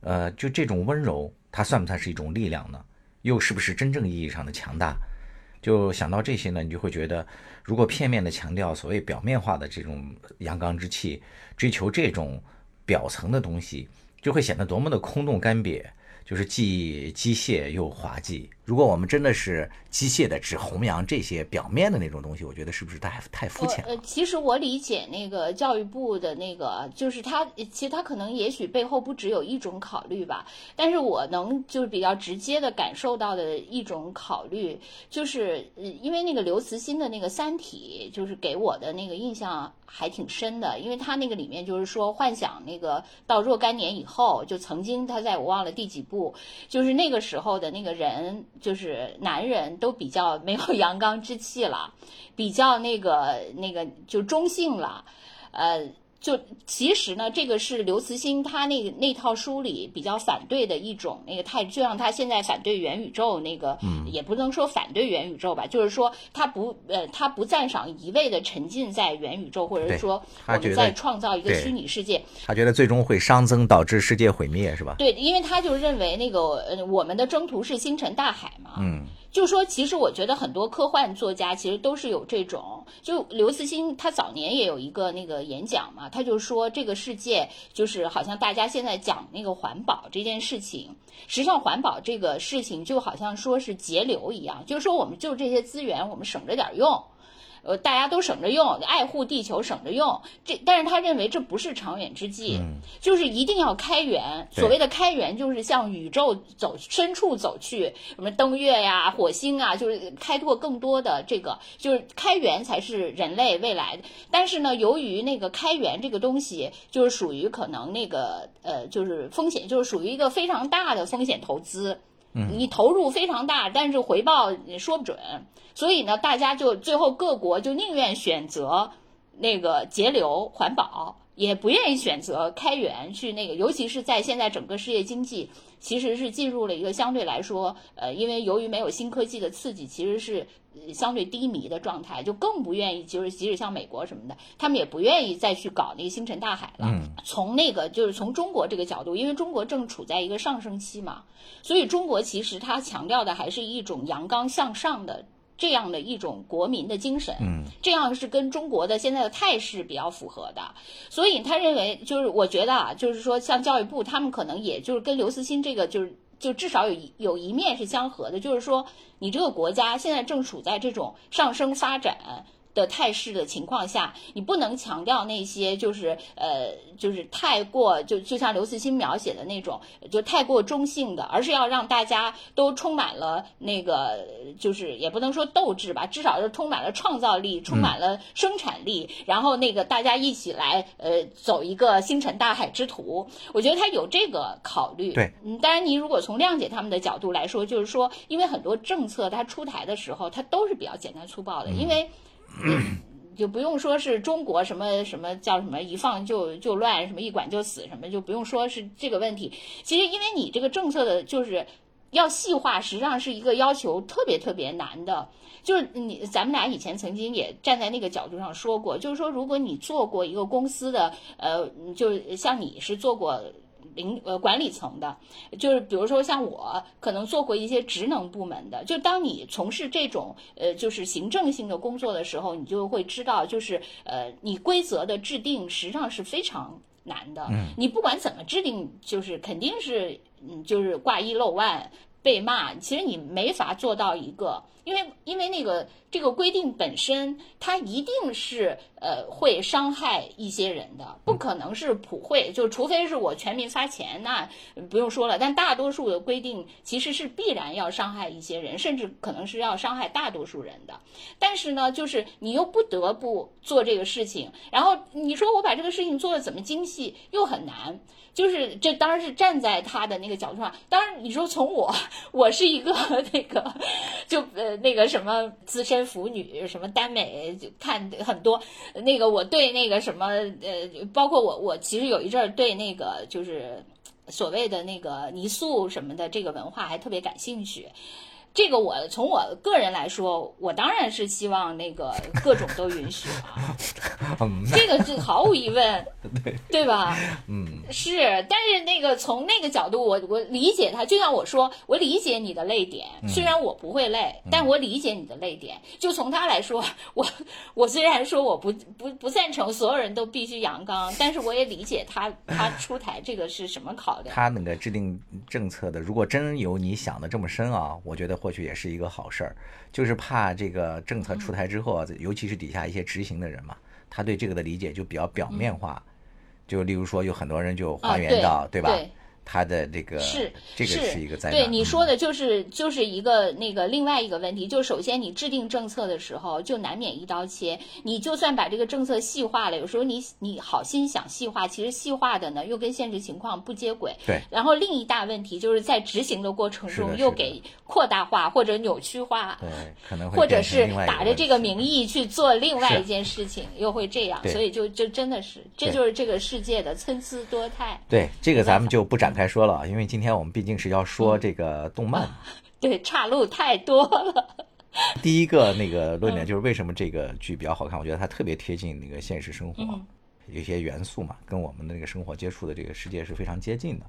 呃，就这种温柔，它算不算是一种力量呢？又是不是真正意义上的强大？就想到这些呢，你就会觉得，如果片面的强调所谓表面化的这种阳刚之气，追求这种表层的东西，就会显得多么的空洞干瘪。就是既机械又滑稽。如果我们真的是机械的只弘扬这些表面的那种东西，我觉得是不是太太肤浅了？呃，其实我理解那个教育部的那个，就是他其实他可能也许背后不只有一种考虑吧，但是我能就是比较直接的感受到的一种考虑，就是因为那个刘慈欣的那个《三体》，就是给我的那个印象还挺深的，因为他那个里面就是说幻想那个到若干年以后，就曾经他在我忘了第几部，就是那个时候的那个人，就是男人都比较没有 [laughs] 阳刚之气了，比较那个那个就中性了，呃。就其实呢，这个是刘慈欣他那个那套书里比较反对的一种那个态，就像他现在反对元宇宙那个，也不能说反对元宇宙吧，就是说他不呃他不赞赏一味的沉浸在元宇宙，或者是说我们在创造一个虚拟世界，他觉得最终会熵增，导致世界毁灭，是吧？对，因为他就认为那个呃我们的征途是星辰大海嘛，嗯，就说其实我觉得很多科幻作家其实都是有这种，就刘慈欣他早年也有一个那个演讲嘛，他就说这个世界就是好像大家现在讲那个环保这件事情，实际上环保这个事情就好像说是节流一样，就是说我们就这些资源我们省着点用。呃，大家都省着用，爱护地球，省着用。这，但是他认为这不是长远之计，就是一定要开源。所谓的开源，就是向宇宙走深处走去，什么登月呀、火星啊，就是开拓更多的这个，就是开源才是人类未来的。但是呢，由于那个开源这个东西，就是属于可能那个呃，就是风险，就是属于一个非常大的风险投资。你投入非常大，但是回报也说不准，所以呢，大家就最后各国就宁愿选择那个节流环保，也不愿意选择开源去那个，尤其是在现在整个世界经济其实是进入了一个相对来说，呃，因为由于没有新科技的刺激，其实是呃相对低迷的状态，就更不愿意，就是即使像美国什么的，他们也不愿意再去搞那个星辰大海了。从那个就是从中国这个角度，因为中国正处在一个上升期嘛，所以中国其实它强调的还是一种阳刚向上的这样的一种国民的精神，嗯，这样是跟中国的现在的态势比较符合的。所以他认为，就是我觉得啊，就是说像教育部他们可能也就是跟刘慈欣这个就是。就至少有一有一面是相合的，就是说你这个国家现在正处在这种上升发展的态势的情况下，你不能强调那些就是呃就是太过就就像刘慈欣描写的那种就太过中性的，而是要让大家都充满了那个就是也不能说斗志吧，至少是充满了创造力，充满了生产力，然后那个大家一起来呃走一个星辰大海之途。我觉得他有这个考虑。对，嗯，当然你如果从谅解他们的角度来说，就是说，因为很多政策它出台的时候，它都是比较简单粗暴的，因为。就不用说是中国什么什么叫什么一放就就乱，什么一管就死，什么就不用说是这个问题。其实因为你这个政策的就是要细化，实际上是一个要求特别特别难的。就是你咱们俩以前曾经也站在那个角度上说过，就是说如果你做过一个公司的呃，就像你是做过。领呃管理层的，就是比如说像我可能做过一些职能部门的，就当你从事这种呃就是行政性的工作的时候，你就会知道，就是呃你规则的制定实际上是非常难的。嗯，你不管怎么制定，就是肯定是嗯就是挂一漏万被骂，其实你没法做到一个，因为因为那个这个规定本身它一定是呃会伤害一些人的，不可能是普惠，就除非是我全民发钱，那不用说了。但大多数的规定其实是必然要伤害一些人，甚至可能是要伤害大多数人的。但是呢，就是你又不得不做这个事情，然后你说我把这个事情做的怎么精细，又很难。就是这当然是站在他的那个角度上，当然你说从我，我是一个 [laughs] 那个就呃那个什么资深腐女，什么耽美就看很多，那个我对那个什么呃，包括我我其实有一阵儿对那个就是所谓的那个泥塑什么的这个文化还特别感兴趣。这个我从我个人来说，我当然是希望那个各种都允许 [laughs] 这个是毫无疑问，[laughs] 对，对吧？嗯，是，但是那个从那个角度，我我理解他，就像我说，我理解你的泪点，嗯虽然我不会累，但我理解你的泪点。就从他来说，[laughs] 我我虽然说我不不不赞成所有人都必须阳刚，但是我也理解他他出台这个是什么考量。他那个制定政策的，如果真有你想的这么深啊，我觉得或许也是一个好事儿，就是怕这个政策出台之后啊，尤其是底下一些执行的人嘛，他对这个的理解就比较表面化，就例如说有很多人就还原到，对吧？对他的这个是这个是一个灾难。对你说嗯的就是就是一个那个另外一个问题，就首先你制定政策的时候就难免一刀切，你就算把这个政策细化了，有时候你你好心想细化，其实细化的呢又跟现实情况不接轨。对然后另一大问题就是在执行的过程中又给扩大化或者扭曲化。对可能会或者是打着这个名义去做另外一件事情，又会这样，所以就就真的是，这就是这个世界的参差多态。对这个咱们就不展开说了，因为今天我们毕竟是要说嗯这个动漫。[laughs] 对，岔路太多了。[laughs] 第一个那个论嗯点就是为什么这个剧比较好看？我觉得它特别贴近那个现实生活，嗯有一些元素嘛，跟我们的那个生活接触的这个世界是非常接近的。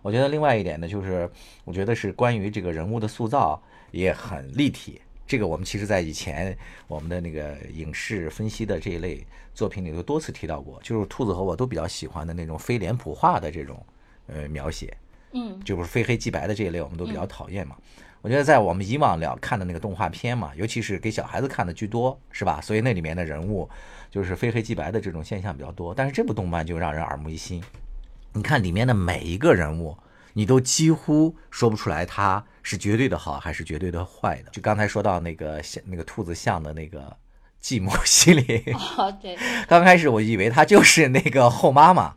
我觉得另外一点呢，就是我觉得是关于这个人物的塑造也很立体。这个我们其实在以前我们的那个影视分析的这一类作品里头多次提到过，就是兔子和我都比较喜欢的那种非脸谱化的这种呃描写。嗯就是非黑即白的这一类，我们都比较讨厌嘛。我觉得在我们以往了看的那个动画片嘛，尤其是给小孩子看的居多，是吧？所以那里面的人物就是非黑即白的这种现象比较多。但是这部动漫就让人耳目一新，你看里面的每一个人物，你都几乎说不出来他是绝对的好还是绝对的坏的。[laughs] 就刚才说到那个像那个兔子像的那个寂寞系列，哦，对，[laughs] 刚开始我以为他就是那个后妈妈，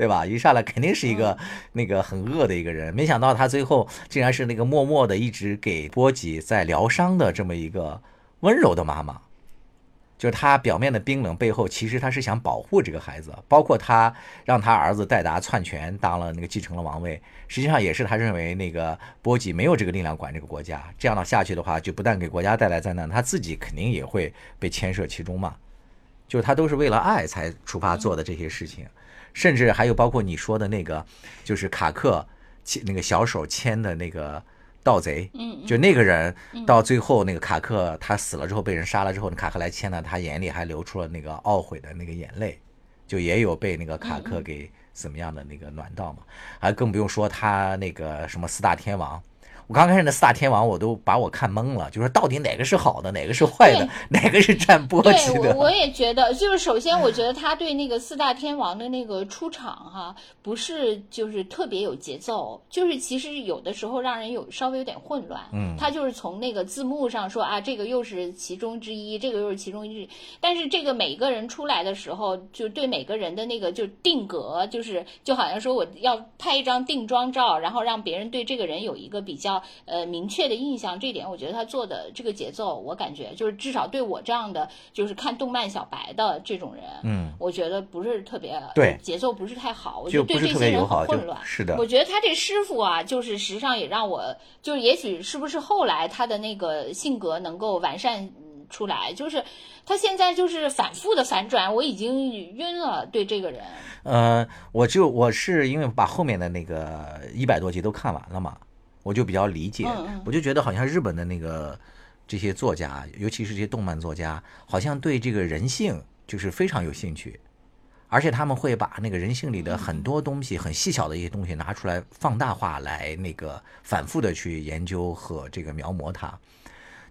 对吧？一上来肯定是一个那个很恶的一个人，没想到他最后竟然是那个默默的一直给波吉在疗伤的这么一个温柔的妈妈。就是他表面的冰冷，背后其实他是想保护这个孩子，包括他让他儿子戴达篡权当了那个继承了王位，实际上也是他认为那个波吉没有这个力量管这个国家，这样的下去的话，就不但给国家带来灾难，他自己肯定也会被牵涉其中嘛。就是他都是为了爱才出发做的这些事情，甚至还有包括你说的那个，就是卡克牵那个小手牵的那个盗贼，嗯，就那个人到最后那个卡克他死了之后被人杀了之后，卡克来牵了，他眼里还流出了那个懊悔的那个眼泪，就也有被那个卡克给怎么样的那个暖到嘛，还更不用说他那个什么四大天王。我刚开始那四大天王，我都把我看懵了，就是到底哪个是好的，哪个是坏的，哪个是占波对及的？我我也觉得，就是首先我觉得他对那个四大天王的那个出场哈，不是就是特别有节奏，就是其实有的时候让人有稍微有点混乱。嗯他就是从那个字幕上说啊，这个又是其中之一，这个又是其中之一，但是这个每个人出来的时候，就对每个人的那个就定格，就是就好像说我要拍一张定妆照，然后让别人对这个人有一个比较呃明确的印象，这一点我觉得他做的这个节奏，我感觉就是至少对我这样的就是看动漫小白的这种人，嗯，我觉得不是特别对节奏不是太好，我觉得对这些人很混乱。是的，我觉得他这师傅啊，就是实际上也让我，就是也许是不是后来他的那个性格能够完善嗯出来，就是他现在就是反复的反转，我已经晕了。对这个人，呃，我就我是因为把后面的那个一百多集都看完了嘛，我就比较理解，我就觉得好像日本的那个这些作家，尤其是这些动漫作家，好像对这个人性就是非常有兴趣，而且他们会把那个人性里的很多东西、很细小的一些东西拿出来放大化来那个反复的去研究和这个描摹它。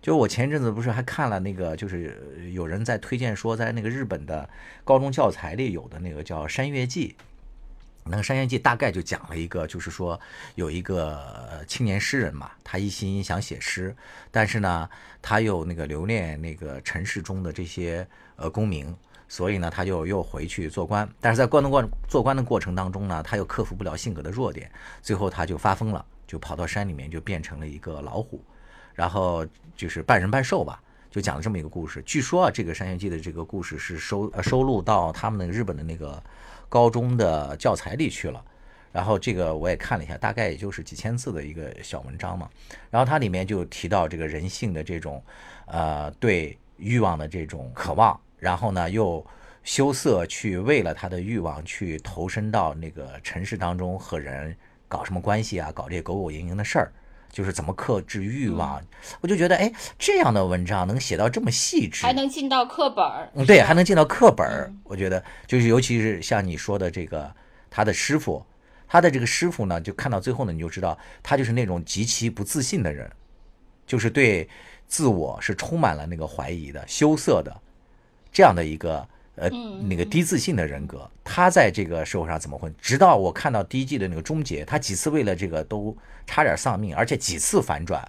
就我前一阵子不是还看了那个，就是呃有人在推荐说，在那个日本的高中教材里有的那个叫《山月记》，那个《山月记》大概就讲了一个，就是说有一个青年诗人嘛，他一心想写诗，但是呢，他又那个留恋那个城市中的这些呃功名，所以呢，他就又回去做官。但是在官的过做官的过程当中呢，他又克服不了性格的弱点，最后他就发疯了，就跑到山里面，就变成了一个老虎，然后就是半人半兽吧。就讲了这么一个故事。据说啊，这个《山月记》的这个故事是收呃收录到他们那个日本的那个高中的教材里去了。然后这个我也看了一下，大概也就是几千字的一个小文章嘛。然后它里面就提到这个人性的这种，呃，对欲望的这种渴望，然后呢又羞涩去为了他的欲望去投身到那个尘世当中和人搞什么关系啊，搞这些狗狗营营的事儿。就是怎么克制欲望，我就觉得，哎，这样的文章能写到这么细致，还能进到课本儿，嗯，对，还能进到课本儿。我觉得，就是尤其是像你说的这个，他的师傅，他的这个师傅呢，就看到最后呢，你就知道他就是那种极其不自信的人，就是对自我是充满了那个怀疑的、羞涩的这样的一个。呃，那个低自信的人格，他在这个社会上怎么混？直到我看到第一季的那个终结，他几次为了这个都差点丧命，而且几次反转。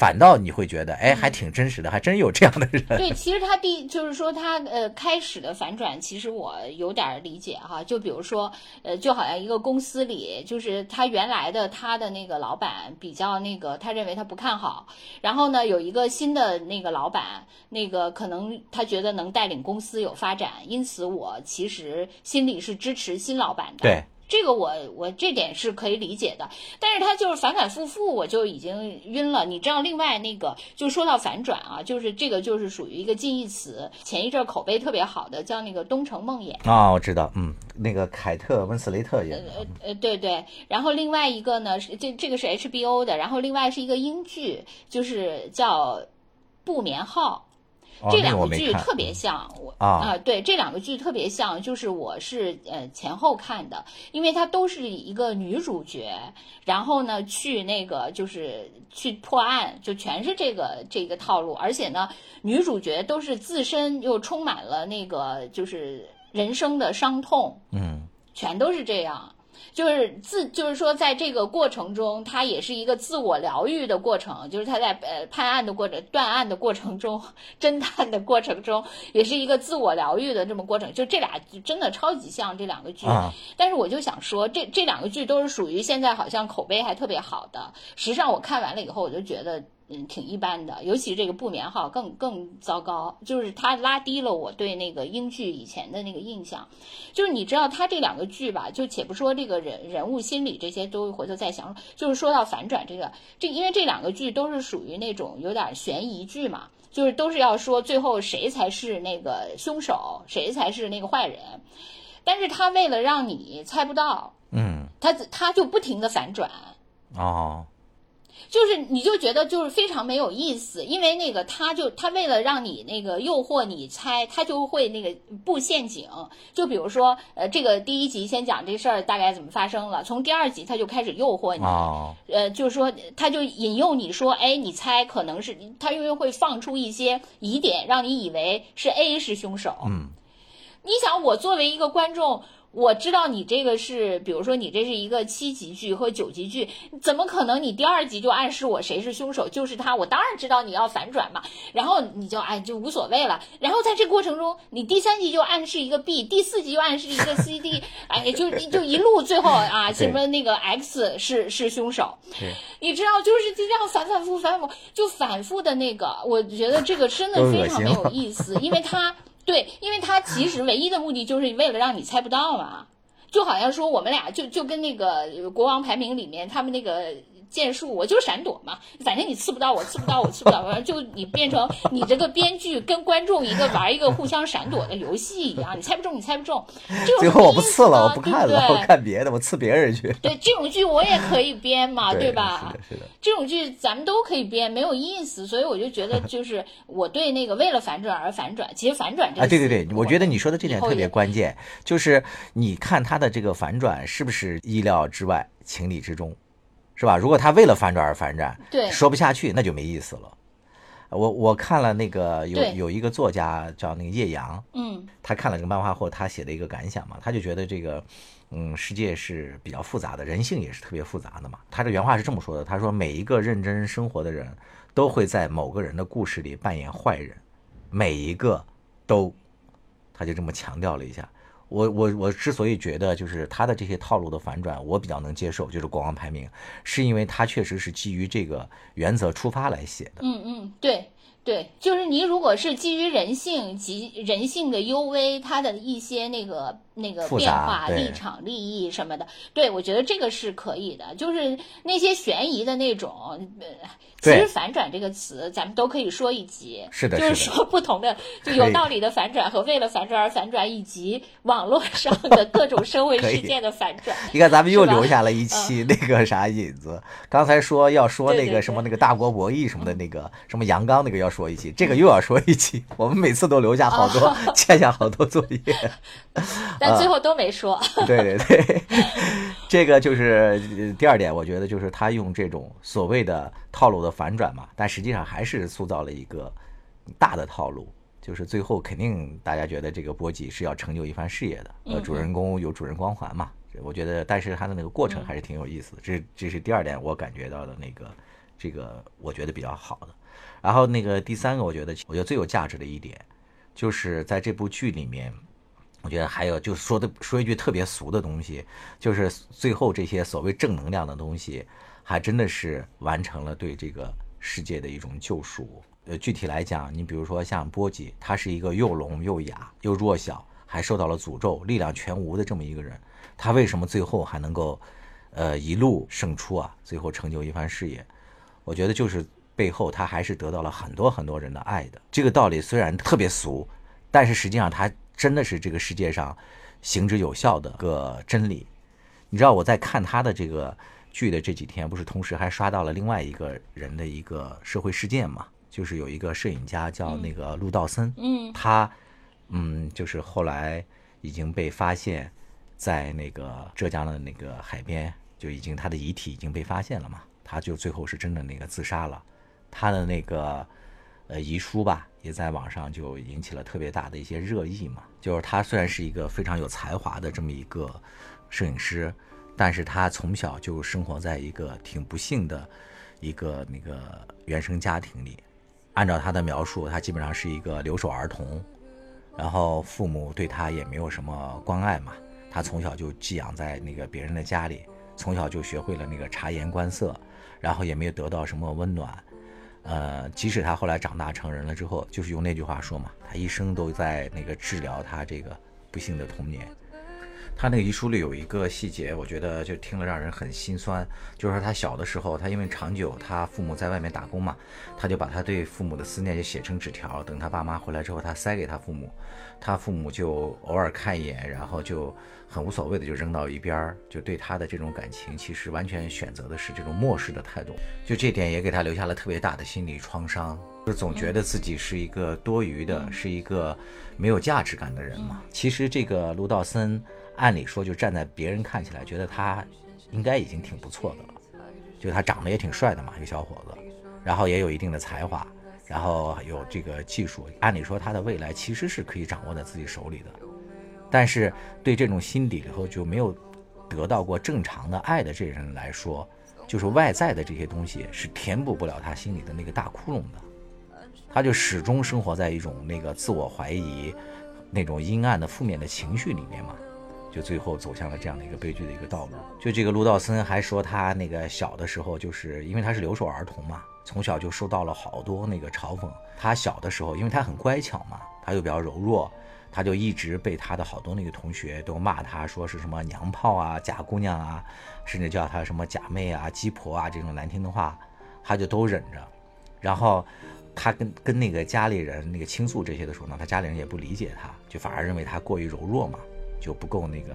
反倒你会觉得，哎，还挺真实的，还真有这样的人。对，其实他第就是说他呃开始的反转，其实我有点理解哈。就比如说，呃，就好像一个公司里，就是他原来的他的那个老板比较那个，他认为他不看好。然后呢，有一个新的那个老板，那个可能他觉得能带领公司有发展，因此我其实心里是支持新老板的。对。这个我我这点是可以理解的，但是他就是反反复复，我就已经晕了。你知道，另外那个就说到反转啊，就是这个就是属于一个近义词。前一阵口碑特别好的叫那个《东城梦魇》啊，我知道，嗯，那个凯特温斯雷特演的。呃呃对对，然后另外一个呢是这这个是 HBO 的，然后另外是一个英剧，就是叫《不眠号》。这两个剧特别像我啊，对，这两个剧特别像，就是我是呃前后看的，因为它都是一个女主角，然后呢去那个就是去破案，就全是这个这个套路，而且呢女主角都是自身又充满了那个就是人生的伤痛，嗯，全都是这样。就是自，就是说，在这个过程中，他也是一个自我疗愈的过程。就是他在呃判案的过程、断案的过程中、侦探的过程中，也是一个自我疗愈的这么过程。就这俩真的超级像这两个剧。但是我就想说，这这两个剧都是属于现在好像口碑还特别好的。实际上我看完了以后，我就觉得。嗯，挺一般的，尤其是这个不眠号更更糟糕，就是它拉低了我对那个英剧以前的那个印象。就是你知道，它这两个剧吧，就且不说这个人人物心理这些，都回头再想。就是说到反转这个，这因为这两个剧都是属于那种有点悬疑剧嘛，就是都是要说最后谁才是那个凶手，谁才是那个坏人。但是他为了让你猜不到，嗯，他他就不停的反转。哦。就是你就觉得就是非常没有意思，因为那个他就他为了让你那个诱惑你猜，他就会那个布陷阱。就比如说，呃，这个第一集先讲这事儿大概怎么发生了，从第二集他就开始诱惑你，呃，就是说他就引诱你说，哎，你猜可能是他因为会放出一些疑点，让你以为是 A 是凶手。嗯，你想我作为一个观众。我知道你这个是，比如说你这是一个七级剧或九级剧，怎么可能你第二集就暗示我谁是凶手，就是他？我当然知道你要反转嘛，然后你就哎就无所谓了。[laughs] 然后在这过程中，你第三集就暗示一个 B，第四集又暗示一个 [laughs] C、D，哎，就就一路最后啊，什么那个 [laughs] X 是是凶手，你知道就是就这样反反复复反复就反复的那个，我觉得这个真的非常没有意思，因为他。对，因为他其实唯一的目的就是为了让你猜不到嘛，就好像说我们俩就就跟那个国王排名里面他们那个。剑术，我就是闪躲嘛，反正你刺不到我，刺不到我，刺不到，反正就你变成你这个编剧跟观众一个玩一个互相闪躲的游戏一样，你猜不中，你猜不中。最后我不刺了，我不看了，我看别的，我刺别人去。对，这种剧我也可以编嘛，对吧？是的，是的。这种剧咱们都可以编，没有意思，所以我就觉得，就是我对那个为了反转而反转，其实反转这啊，对对对，我觉得你说的这点特别关键，就是你看他的这个反转是不是意料之外、情理之中。是吧？如果他为了反转而反转，对，说不下去，那就没意思了。我我看了那个有有一个作家叫那个叶阳，嗯，他看了这个漫画后，他写的一个感想嘛，他就觉得这个，嗯，世界是比较复杂的，人性也是特别复杂的嘛。他这原话是这么说的：他说，每一个认真生活的人都会在某个人的故事里扮演坏人，每一个都，他就这么强调了一下。我我我之所以觉得就是他的这些套路的反转，我比较能接受，就是国王排名，是因为他确实是基于这个原则出发来写的。嗯嗯，对，对，就是您如果是基于人性及人性的幽微，他的一些那个那个变化、立场、利益什么的，对我觉得这个是可以的。就是那些悬疑的那种，呃，其实反转这个词，咱们都可以说一集。是的就是说不同的，[laughs] 就有道理的反转和为了反转而反转，以及网络上的 [laughs] 各种社会事件的反转。你看，咱们又留下了一期那个啥引子。刚才说要说那个什么那个大国博弈什么的那个什么阳刚那个要说一期，这个又要说一期。我们每次都留下好多哦欠下好多作业。[laughs] 但最后都没说。对 [laughs] 对对，这个就是呃第二点，我觉得就是他用这种所谓的套路的反转嘛，但实际上还是塑造了一个大的套路，就是最后肯定大家觉得这个波吉是要成就一番事业的，呃，主人公有主人光环嘛，我觉得，但是他的那个过程还是挺有意思的，这这是第二点我感觉到的那个这个我觉得比较好的，然后那个第三个，我觉得我觉得最有价值的一点，就是在这部剧里面。我觉得还有就是说的说一句特别俗的东西，就是最后这些所谓正能量的东西，还真的是完成了对这个世界的一种救赎。呃，具体来讲，你比如说像波吉，他是一个又聋又哑又弱小，还受到了诅咒、力量全无的这么一个人，他为什么最后还能够，呃，一路胜出啊？最后成就一番事业？我觉得就是背后他还是得到了很多很多人的爱的。这个道理虽然特别俗，但是实际上他真的是这个世界上行之有效的个真理。你知道我在看他的这个剧的这几天，不是同时还刷到了另外一个人的一个社会事件嘛？就是有一个摄影家叫那个陆道森，嗯他嗯，就是后来已经被发现，在那个浙江的那个海边，就已经他的遗体已经被发现了嘛，他就最后是真的那个自杀了，他的那个呃遗书吧，也在网上就引起了特别大的一些热议嘛。就是他虽然是一个非常有才华的这么一个摄影师，但是他从小就生活在一个挺不幸的一个那个原生家庭里。按照他的描述，他基本上是一个留守儿童，然后父母对他也没有什么关爱嘛。他从小就寄养在那个别人的家里，从小就学会了那个察言观色，然后也没有得到什么温暖。呃，即使他后来长大成人了之后，就是用那句话说嘛，他一生都在那个治疗他这个不幸的童年。他那个遗书里有一个细节，我觉得就听了让人很心酸，就是说他小的时候，他因为长久他父母在外面打工嘛，他就把他对父母的思念就写成纸条，等他爸妈回来之后，他塞给他父母，他父母就偶尔看一眼，然后就很无所谓的就扔到一边儿，就对他的这种感情其实完全选择的是这种漠视的态度，就这点也给他留下了特别大的心理创伤，就总觉得自己是一个多余的，是一个没有价值感的人嘛。其实这个卢道森。按理说，就站在别人看起来，觉得他应该已经挺不错的了，就他长得也挺帅的嘛，一个小伙子，然后也有一定的才华，然后有这个技术，按理说他的未来其实是可以掌握在自己手里的，但是对这种心底里头就没有得到过正常的爱的这人来说，就是外在的这些东西是填补不了他心里的那个大窟窿的，他就始终生活在一种那个自我怀疑、那种阴暗的负面的情绪里面嘛。就最后走向了这样的一个悲剧的一个道路。就这个陆道森还说，他那个小的时候，就是因为他是留守儿童嘛，从小就受到了好多那个嘲讽。他小的时候，因为他很乖巧嘛，他又比较柔弱，他就一直被他的好多那个同学都骂他，说是什么娘炮啊、假姑娘啊，甚至叫他什么假妹啊、鸡婆啊这种难听的话，他就都忍着。然后他跟跟那个家里人那个倾诉这些的时候呢，他家里人也不理解他，就反而认为他过于柔弱嘛。就不够那个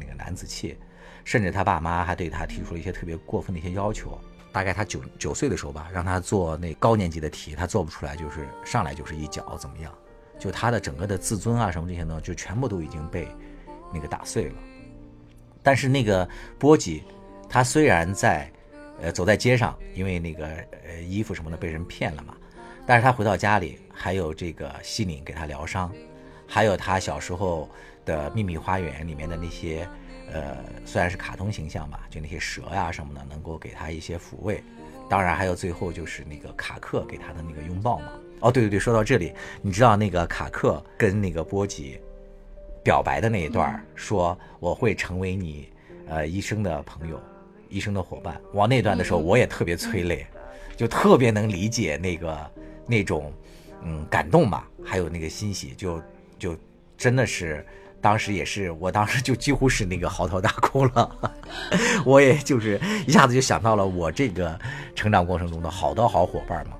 那个男子气，甚至他爸妈还对他提出了一些特别过分的一些要求。大概他九九岁的时候吧，让他做那高年级的题，他做不出来，就是上来就是一脚怎么样？就他的整个的自尊啊什么这些呢，就全部都已经被那个打碎了。但是那个波吉，他虽然在呃走在街上，因为那个呃衣服什么的被人骗了嘛，但是他回到家里，还有这个西岭给他疗伤，还有他小时候。的秘密花园里面的那些，呃，虽然是卡通形象吧，就那些蛇呀什么的，能够给他一些抚慰。当然，还有最后就是那个卡克给他的那个拥抱嘛。哦，对对对，说到这里，你知道那个卡克跟那个波吉表白的那一段，说我会成为你呃一生的朋友，一生的伙伴。哇，那段的时候我也特别催泪，就特别能理解那个那种嗯感动吧，还有那个欣喜，就就真的是。当时也是，我当时就几乎是那个嚎啕大哭了，[laughs] 我也就是一下子就想到了我这个成长过程中的好多好伙伴嘛，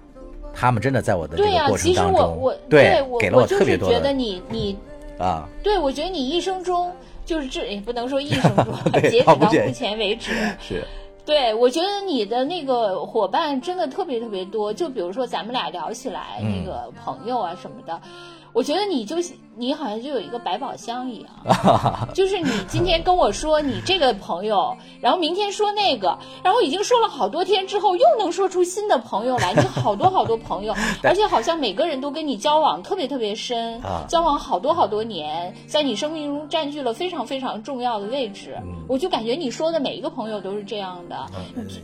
他们真的在我的这个过程当中，对，给了我特别多的。觉得你你啊，对我觉得你一生中就是这也不能说一生中，[laughs] 截止到目前为止 [laughs] 是，对我觉得你的那个伙伴真的特别特别多，就比如说咱们俩聊起来那个朋友啊什么的。我觉得你就你好像就有一个百宝箱一样，[laughs] 就是你今天跟我说你这个朋友，然后明天说那个，然后已经说了好多天之后，又能说出新的朋友来，你好多好多朋友，[laughs] 而且好像每个人都跟你交往特别特别深，交往好多好多年，在你生命中占据了非常非常重要的位置。我就感觉你说的每一个朋友都是这样的，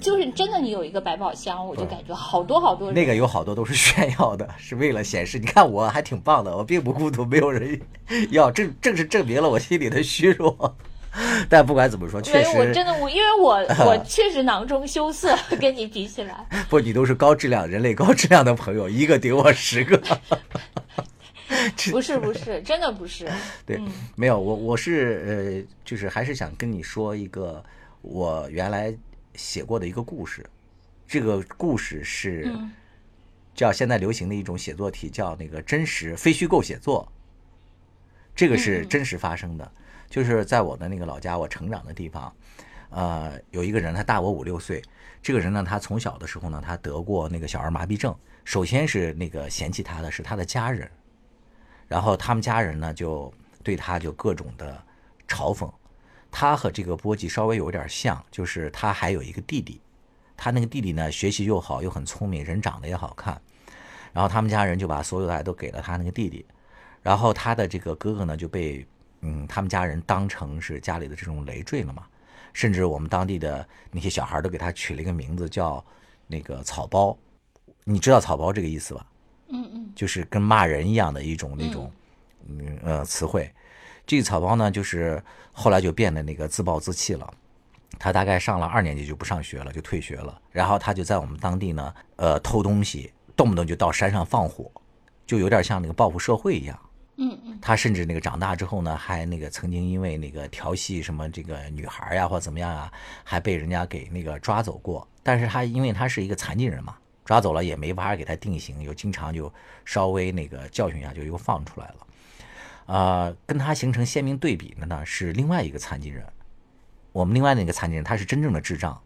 就是真的你有一个百宝箱，我就感觉好多好多。那个有好多都是炫耀的，是为了显示，你看我还挺棒的。我并不孤独，没有人要，正正是证明了我心里的虚弱。但不管怎么说，确实，我真的我，因为我 [laughs] 我确实囊中羞涩，跟你比起来。[laughs] 不，你都是高质量人类高质量的朋友，一个顶我十个。[laughs] 不是不是，真的不是。对，没有我我是呃，就是还是想跟你说一个我原来写过的一个故事。这个故事是。叫现在流行的一种写作体，叫那个真实非虚构写作。这个是真实发生的，就是在我的那个老家，我成长的地方，呃，有一个人，他大我五六岁。这个人呢，他从小的时候呢，他得过那个小儿麻痹症。首先是那个嫌弃他的是他的家人，然后他们家人呢就对他就各种的嘲讽。他和这个波吉稍微有点像，就是他还有一个弟弟。他那个弟弟呢，学习又好，又很聪明，人长得也好看。然后他们家人就把所有的爱都给了他那个弟弟。然后他的这个哥哥呢，就被嗯他们家人当成是家里的这种累赘了嘛。甚至我们当地的那些小孩都给他取了一个名字，叫那个草包。你知道草包这个意思吧？嗯嗯，就是跟骂人一样的一种那种嗯呃词汇。这个草包呢，就是后来就变得那个自暴自弃了。他大概上了二年级就不上学了，就退学了。然后他就在我们当地呢，呃，偷东西，动不动就到山上放火，就有点像那个报复社会一样。嗯嗯。他甚至那个长大之后呢，还那个曾经因为那个调戏什么这个女孩呀，或怎么样啊，还被人家给那个抓走过。但是他因为他是一个残疾人嘛，抓走了也没法给他定刑，又经常就稍微那个教训一下就又放出来了。啊，跟他形成鲜明对比的呢是另外一个残疾人。我们另外那个残疾人，他是真正的智障，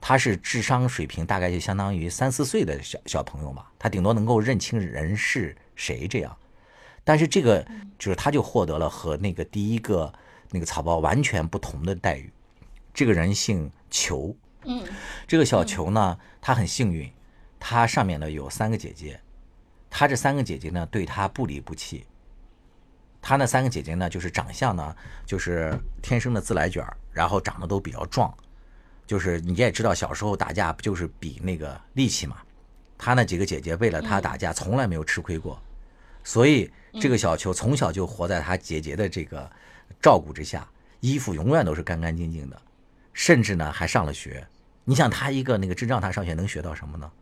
他是智商水平大概就相当于三四岁的小小朋友吧，他顶多能够认清人是谁这样。但是这个就是他就获得了和那个第一个那个草包完全不同的待遇。这个人姓裘，嗯，这个小裘呢，他很幸运，他上面呢有三个姐姐，他这三个姐姐呢对他不离不弃。他那三个姐姐呢，就是长相呢，就是天生的自来卷然后长得都比较壮，就是你也知道，小时候打架不就是比那个力气嘛？他那几个姐姐为了他打架，从来没有吃亏过，所以这个小球从小就活在他姐姐的这个照顾之下，衣服永远都是干干净净的，甚至呢还上了学。你想他一个那个智障，他上学能学到什么呢？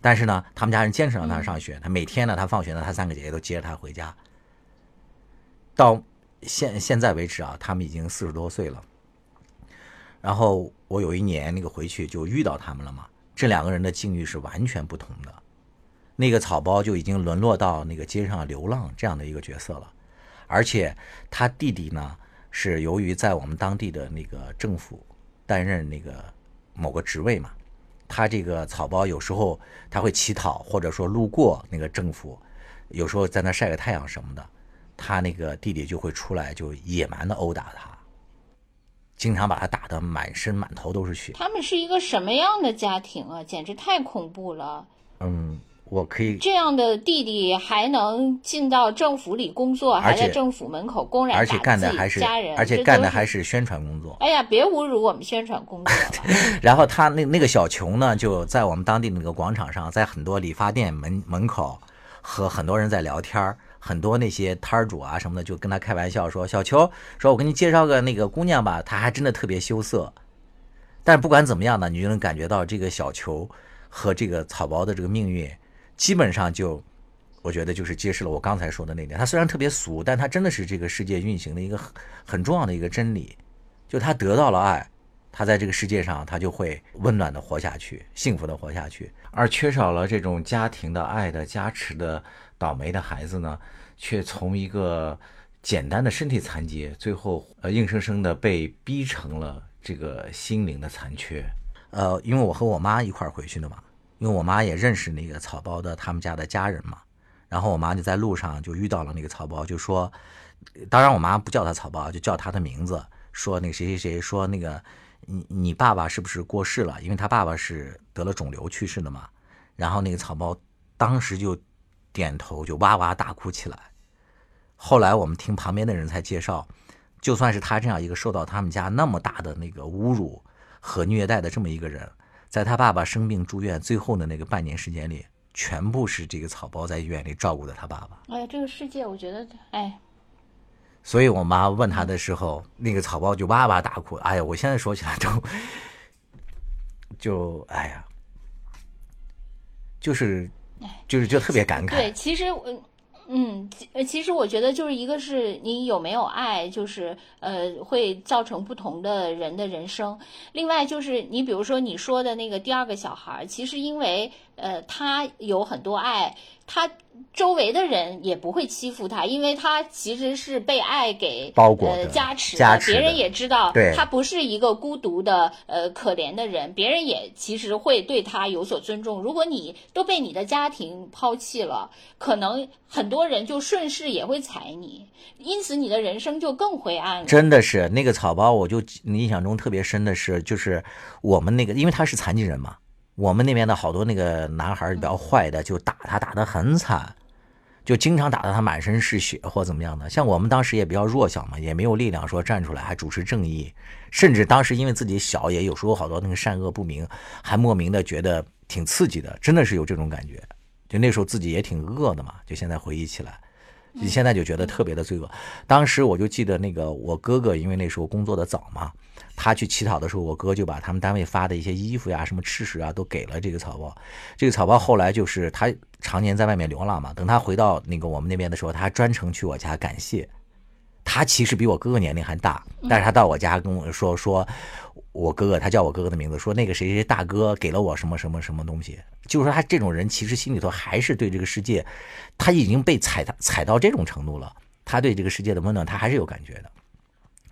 但是呢，他们家人坚持让他上学，他每天呢，他放学呢，他三个姐姐都接着他回家。到现现在为止啊，他们已经四十多岁了。然后我有一年那个回去就遇到他们了嘛，这两个人的境遇是完全不同的。那个草包就已经沦落到那个街上流浪这样的一个角色了，而且他弟弟呢是由于在我们当地的那个政府担任那个某个职位嘛，他这个草包有时候他会乞讨，或者说路过那个政府，有时候在那晒个太阳什么的。他那个弟弟就会出来，就野蛮的殴打他，经常把他打得满身满头都是血。他们是一个什么样的家庭啊？简直太恐怖了。嗯，我可以这样的弟弟还能进到政府里工作，还在政府门口公然打自己家人，而且干的还是宣传工作。哎呀，别侮辱我们宣传工作 [laughs] 然后他那那个小琼呢，就在我们当地那个广场上，在很多理发店门门口和很多人在聊天儿。很多那些摊主啊什么的，就跟他开玩笑说：“小球，说我给你介绍个那个姑娘吧。”他还真的特别羞涩。但是不管怎么样呢，你就能感觉到这个小球和这个草包的这个命运，基本上就我觉得就是揭示了我刚才说的那点。他虽然特别俗，但他真的是这个世界运行的一个很很重要的一个真理。就他得到了爱，他在这个世界上他就会温暖的活下去，幸福的活下去。而缺少了这种家庭的爱的加持的倒霉的孩子呢，却从一个简单的身体残疾，最后呃硬生生的被逼成了这个心灵的残缺。呃，因为我和我妈一块儿回去的嘛，因为我妈也认识那个草包的他们家的家人嘛，然后我妈就在路上就遇到了那个草包，就说，当然我妈不叫他草包，就叫他的名字，说那个谁谁谁，说那个你你爸爸是不是过世了？因为他爸爸是得了肿瘤去世的嘛。然后那个草包当时就点头，就哇哇大哭起来。后来我们听旁边的人才介绍，就算是他这样一个受到他们家那么大的那个侮辱。和虐待的这么一个人，在他爸爸生病住院最后的那个半年时间里，全部是这个草包在医院里照顾的他爸爸。哎呀，这个世界，我觉得，哎，所以我妈问他的时候，那个草包就哇哇大哭。哎呀，我现在说起来都，就哎呀，就是就是就特别感慨。对，其实嗯。嗯，其实我觉得就是一个是你有没有爱，就是呃，会造成不同的人的人生。另外就是你比如说你说的那个第二个小孩，其实因为呃他有很多爱，他。周围的人也不会欺负他，因为他其实是被爱给包裹呃加持的，别人也知道对他不是一个孤独的呃可怜的人，别人也其实会对他有所尊重。如果你都被你的家庭抛弃了，可能很多人就顺势也会踩你，因此你的人生就更灰暗了。真的是那个草包，我就印象中特别深的是，就是我们那个，因为他是残疾人嘛。我们那边的好多那个男孩比较坏的，就打他打得很惨，就经常打得他满身是血或怎么样的。像我们当时也比较弱小嘛，也没有力量说站出来还主持正义，甚至当时因为自己小，也有时候好多那个善恶不明，还莫名的觉得挺刺激的，真的是有这种感觉。就那时候自己也挺恶的嘛，就现在回忆起来，你现在就觉得特别的罪恶。当时我就记得那个我哥哥，因为那时候工作的早嘛。他去乞讨的时候，我哥就把他们单位发的一些衣服呀、什么吃食啊，都给了这个草包。这个草包后来就是他常年在外面流浪嘛，等他回到那个我们那边的时候，他专程去我家感谢。他其实比我哥哥年龄还大，但是他到我家跟我说说，我哥哥他叫我哥哥的名字，说那个谁谁大哥给了我什么什么什么东西。就是说他这种人其实心里头还是对这个世界，他已经被踩踩到这种程度了，他对这个世界的温暖他还是有感觉的。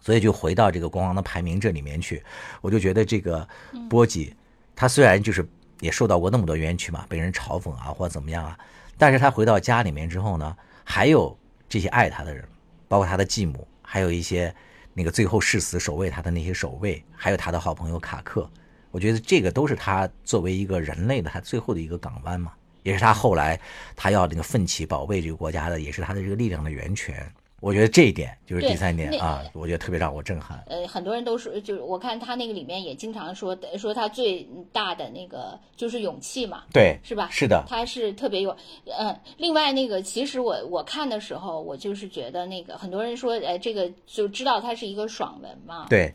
所以就回到这个国王的排名这里面去，我就觉得这个波吉，他虽然就是也受到过那么多冤屈嘛，被人嘲讽啊或怎么样啊，但是他回到家里面之后呢，还有这些爱他的人，包括他的继母，还有一些那个最后誓死守卫他的那些守卫，还有他的好朋友卡克，我觉得这个都是他作为一个人类的他最后的一个港湾嘛，也是他后来他要那个奋起保卫这个国家的，也是他的这个力量的源泉。我觉得这一点就是第三点啊，我觉得特别让我震撼。呃，很多人都说，就是我看他那个里面也经常说，说他最大的那个就是勇气嘛，对，是吧？是的，他是特别有，嗯。另外那个，其实我我看的时候，我就是觉得那个很多人说，呃，这个就知道他是一个爽文嘛，对。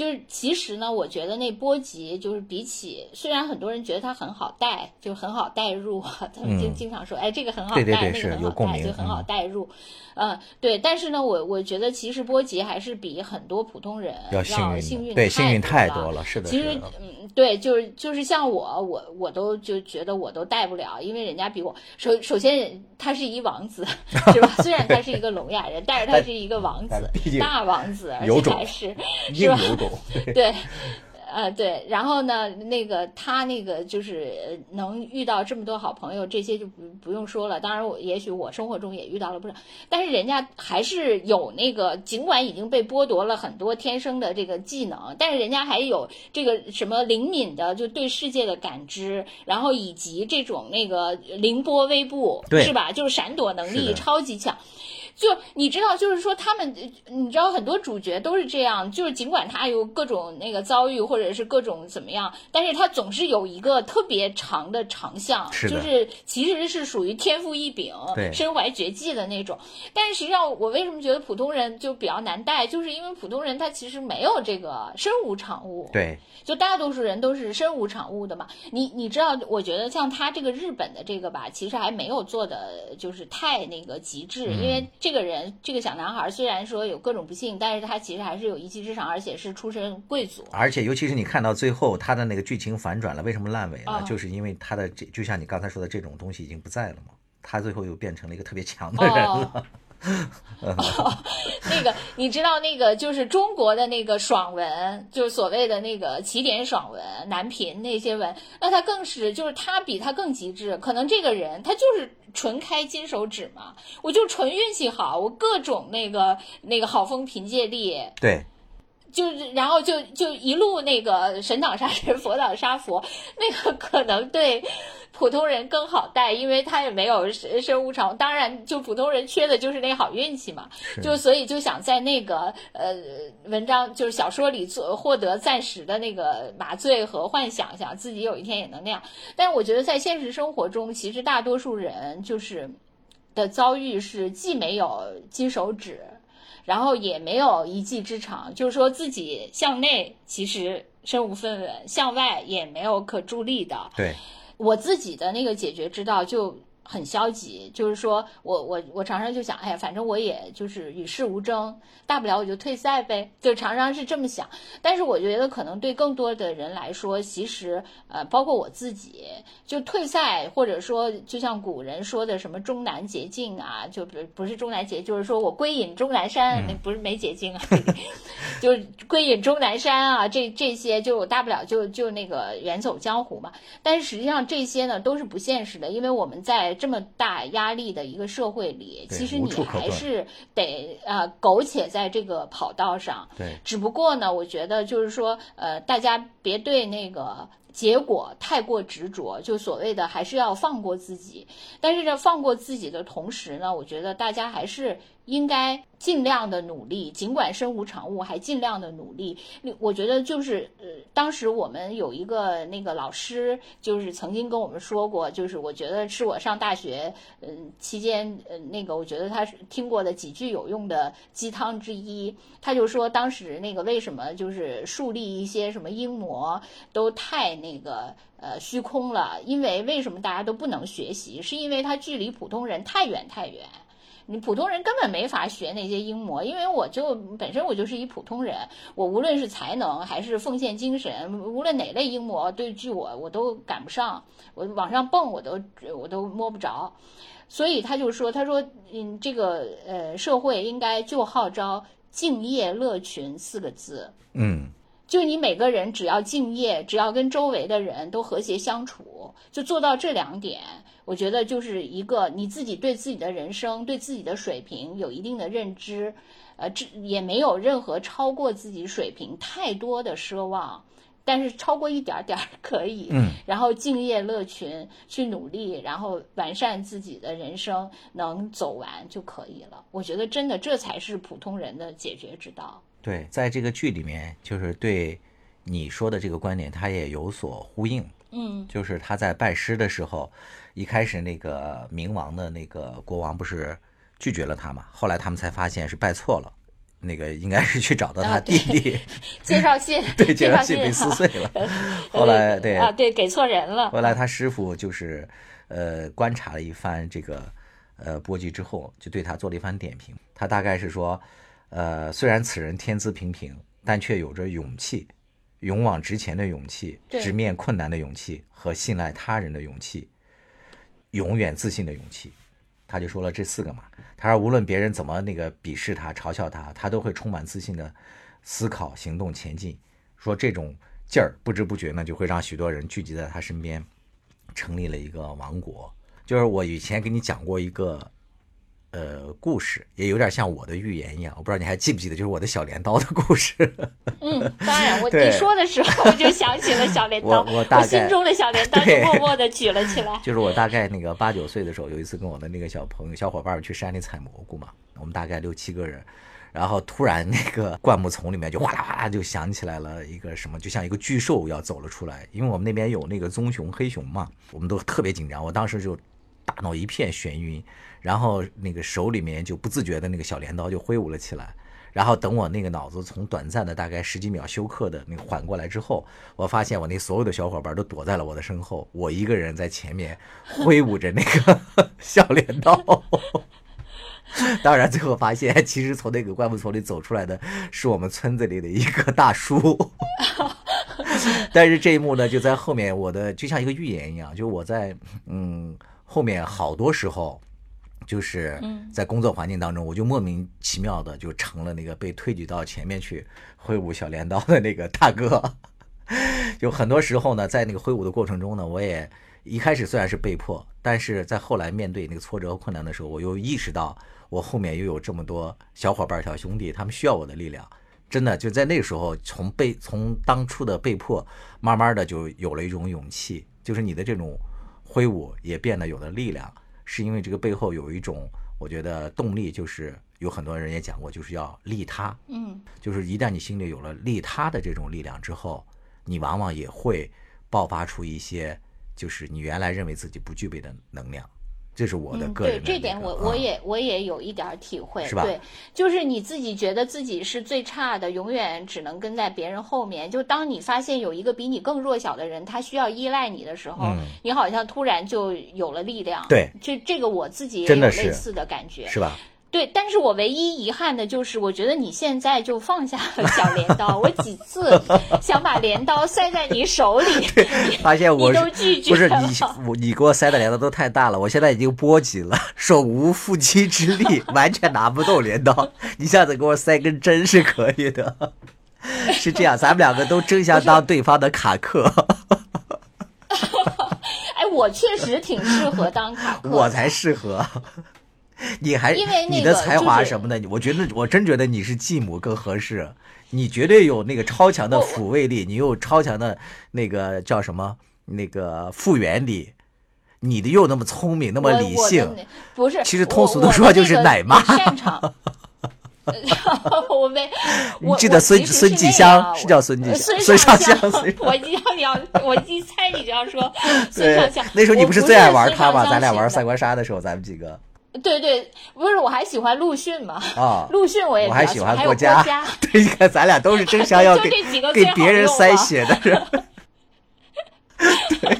就是其实呢，我觉得那波吉就是比起，虽然很多人觉得他很好带，就很好带入，他们经经常说，哎，这个很好带，那个很好带，就很好带入。嗯，对，但是呢，我我觉得其实波吉还是比很多普通人要幸运，对，幸运太多了，是的。其实，嗯，对，就是就是像我，我我都就觉得我都带不了，因为人家比我首首先他是一王子，[laughs] 是吧？虽然他是一个聋哑人，但是他是一个王子，大王子，而且还是是吧？对。呃，对，然后呢，那个他那个就是能遇到这么多好朋友，这些就不不用说了。当然，我也许我生活中也遇到了不少，但是人家还是有那个，尽管已经被剥夺了很多天生的这个技能，但是人家还有这个什么灵敏的，就对世界的感知，然后以及这种那个凌波微步，是吧？就是闪躲能力超级强。就你知道，就是说他们，你知道很多主角都是这样，就是尽管他有各种那个遭遇，或者是各种怎么样，但是他总是有一个特别长的长项，是就是其实是属于天赋异禀、身怀绝技的那种。但是实际上，我为什么觉得普通人就比较难带，就是因为普通人他其实没有这个身无长物。对，就大多数人都是身无长物的嘛。你你知道，我觉得像他这个日本的这个吧，其实还没有做的就是太那个极致，因为这个人这个小男孩虽然说有各种不幸，但是他其实还是有一技之长，而且是出身贵族。而且尤其是你看到最后他的那个剧情反转了，为什么烂尾呢？啊就是因为他的这就像你刚才说的这种东西已经不在了嘛，他最后又变成了一个特别强的人了。[laughs] 哦 [laughs] 那个你知道那个就是中国的那个爽文，就是所谓的那个起点爽文、男频那些文，那他更是就是他比他更极致。可能这个人他就是纯开金手指嘛，我就纯运气好，我各种那个那个好风凭借力，对，就是然后就就一路那个神挡杀神，佛挡杀佛，那个可能对普通人更好带，因为他也没有身身无常。当然，就普通人缺的就是那好运气嘛，就所以就想在那个呃文章就是小说里做获得暂时的那个麻醉和幻想，想自己有一天也能那样。但是我觉得在现实生活中，其实大多数人就是的遭遇是既没有金手指。然后也没有一技之长，就是说自己向内其实身无分文，向外也没有可助力的。对，我自己的那个解决之道就很消极，就是说我我我常常就想，哎呀，反正我也就是与世无争，大不了我就退赛呗，就常常是这么想。但是我觉得可能对更多的人来说，其实呃，包括我自己，就退赛或者说就像古人说的什么终南捷径啊，就不不是终南捷，就是说我归隐终南山，那不是没捷径啊，[laughs] 就是归隐终南山啊，这这些就我大不了就就那个远走江湖嘛。但是实际上这些呢都是不现实的，因为我们在这么大压力的一个社会里，其实你还是得呃苟且在这个跑道上。对，只不过呢，我觉得就是说，呃，大家别对那个结果太过执着，就所谓的还是要放过自己。但是这放过自己的同时呢，我觉得大家还是应该尽量的努力，尽管身无长物，还尽量的努力。我觉得就是，呃，当时我们有一个那个老师，就是曾经跟我们说过，就是我觉得是我上大学，嗯、期间，呃，那个我觉得他是听过的几句有用的鸡汤之一。他就说，当时那个为什么就是树立一些什么英模都太那个呃虚空了？因为为什么大家都不能学习？是因为它距离普通人太远太远。你普通人根本没法学那些英模，因为我就本身我就是一普通人，我无论是才能还是奉献精神，无论哪类英模对据我我都赶不上，我往上蹦我都我都摸不着，所以他就说，他说嗯，这个呃社会应该就号召敬业乐群四个字，嗯，就你每个人只要敬业，只要跟周围的人都和谐相处，就做到这两点，我觉得就是一个你自己对自己的人生、对自己的水平有一定的认知，呃，这也没有任何超过自己水平太多的奢望。但是超过一点点儿可以，嗯，然后敬业乐群去努力，然后完善自己的人生，能走完就可以了。我觉得真的这才是普通人的解决之道。对，在这个剧里面，就是对你说的这个观点，他也有所呼应。嗯就是他在拜师的时候，一开始那个冥王的那个国王不是拒绝了他嘛？后来他们才发现是拜错了，那个应该是去找到他啊弟弟，介绍信，[laughs] 对，介介绍信被撕碎了。[laughs] [laughs] 后来对啊，对，给错人了。后来他师傅就是呃观察了一番这个呃波及之后，就对他做了一番点评。他大概是说，呃，虽然此人天资平平，但却有着勇气，勇往直前的勇气，直面困难的勇气和信赖他人的勇气，永远自信的勇气。他就说了这四个嘛，他说无论别人怎么那个鄙视他、嘲笑他，他都会充满自信的思考、行动、前进。说这种劲儿不知不觉呢，就会让许多人聚集在他身边，成立了一个王国。就是我以前给你讲过一个呃故事，也有点像我的预言一样。我不知道你还记不记得，就是我的小镰刀的故事。[laughs] 嗯，当然，我对你说的时候，我就想起了小镰刀，我我大概心中的小镰刀就默默的举了起来。[laughs] 就是我大概那个八九岁的时候，有一次跟我的那个小朋友、小伙伴儿去山里采蘑菇嘛，我们大概六七个人，然后突然那个 [laughs] 灌木丛里面就哗啦哗啦就响起来了一个什么，就像一个巨兽要走了出来，因为我们那边有那个棕熊、黑熊嘛，我们都特别紧张，我当时就大脑一片眩晕，然后那个手里面就不自觉的那个小镰刀就挥舞了起来。然后等我那个脑子从短暂的大概十几秒休克的那缓过来之后，我发现我那所有的小伙伴都躲在了我的身后，我一个人在前面挥舞着那个 [laughs] 小镰刀。[laughs] 当然，最后发现其实从那个灌木丛里走出来的是我们村子里的一个大叔。[laughs] 但是这一幕呢，就在后面，我的就像一个预言一样，就我在嗯后面好多时候。就是在工作环境当中，我就莫名其妙的就成了那个被推举到前面去挥舞小镰刀的那个大哥。[laughs] 就很多时候呢，在那个挥舞的过程中呢，我也一开始虽然是被迫，但是在后来面对那个挫折和困难的时候，我又意识到我后面又有这么多小伙伴、小兄弟，他们需要我的力量。真的就在那个时候，从被从当初的被迫，慢慢的就有了一种勇气，就是你的这种挥舞也变得有了力量。是因为这个背后有一种，我觉得动力，就是有很多人也讲过，就是要利他。嗯，就是一旦你心里有了利他的这种力量之后，你往往也会爆发出一些，就是你原来认为自己不具备的能量。这是我的嗯，个人的、对这点我我也我也有一点体会，是吧对，就是你自己觉得自己是最差的，永远只能跟在别人后面。就当你发现有一个比你更弱小的人，他需要依赖你的时候，嗯你好像突然就有了力量。对，这这个我自己也有类似的感觉。是吧？对，但是我唯一遗憾的就是，我觉得你现在就放下了小镰刀。我几次 [laughs] 想把镰刀塞在你手里，[laughs] 发现我都拒绝不是你我你给我塞的镰刀都太大了，我现在已经波及了，手无缚鸡之力，完全拿不动镰刀。你下次给我塞根针是可以的。是这样，咱们两个都争相当对方的卡克，[laughs] 哎，我确实挺适合当卡克的。我才适合。[laughs] 你还因为那个你的才华什么的，我觉得我真觉得你是继母更合适。你绝对有那个超强的抚慰力，你有超强的那个叫什么那个复原力，你的又那么聪明，那么理性，不是，其实通俗我我地说就是奶妈擅长。[laughs] [laughs] 我没，我记得我孙孙继香是叫孙继呃香孙孙尚尚香孙我一要你要，我一猜你就要说孙对尚香。，那时候你我不不是最爱玩孙他吗？咱俩玩三国杀的时候，咱们几个对对，不是，我还喜欢陆逊嘛。啊，[laughs] 陆逊我也比我还喜欢郭嘉。[laughs] 对，你看咱俩都是争相要 [laughs] 给给别人塞血的人。对，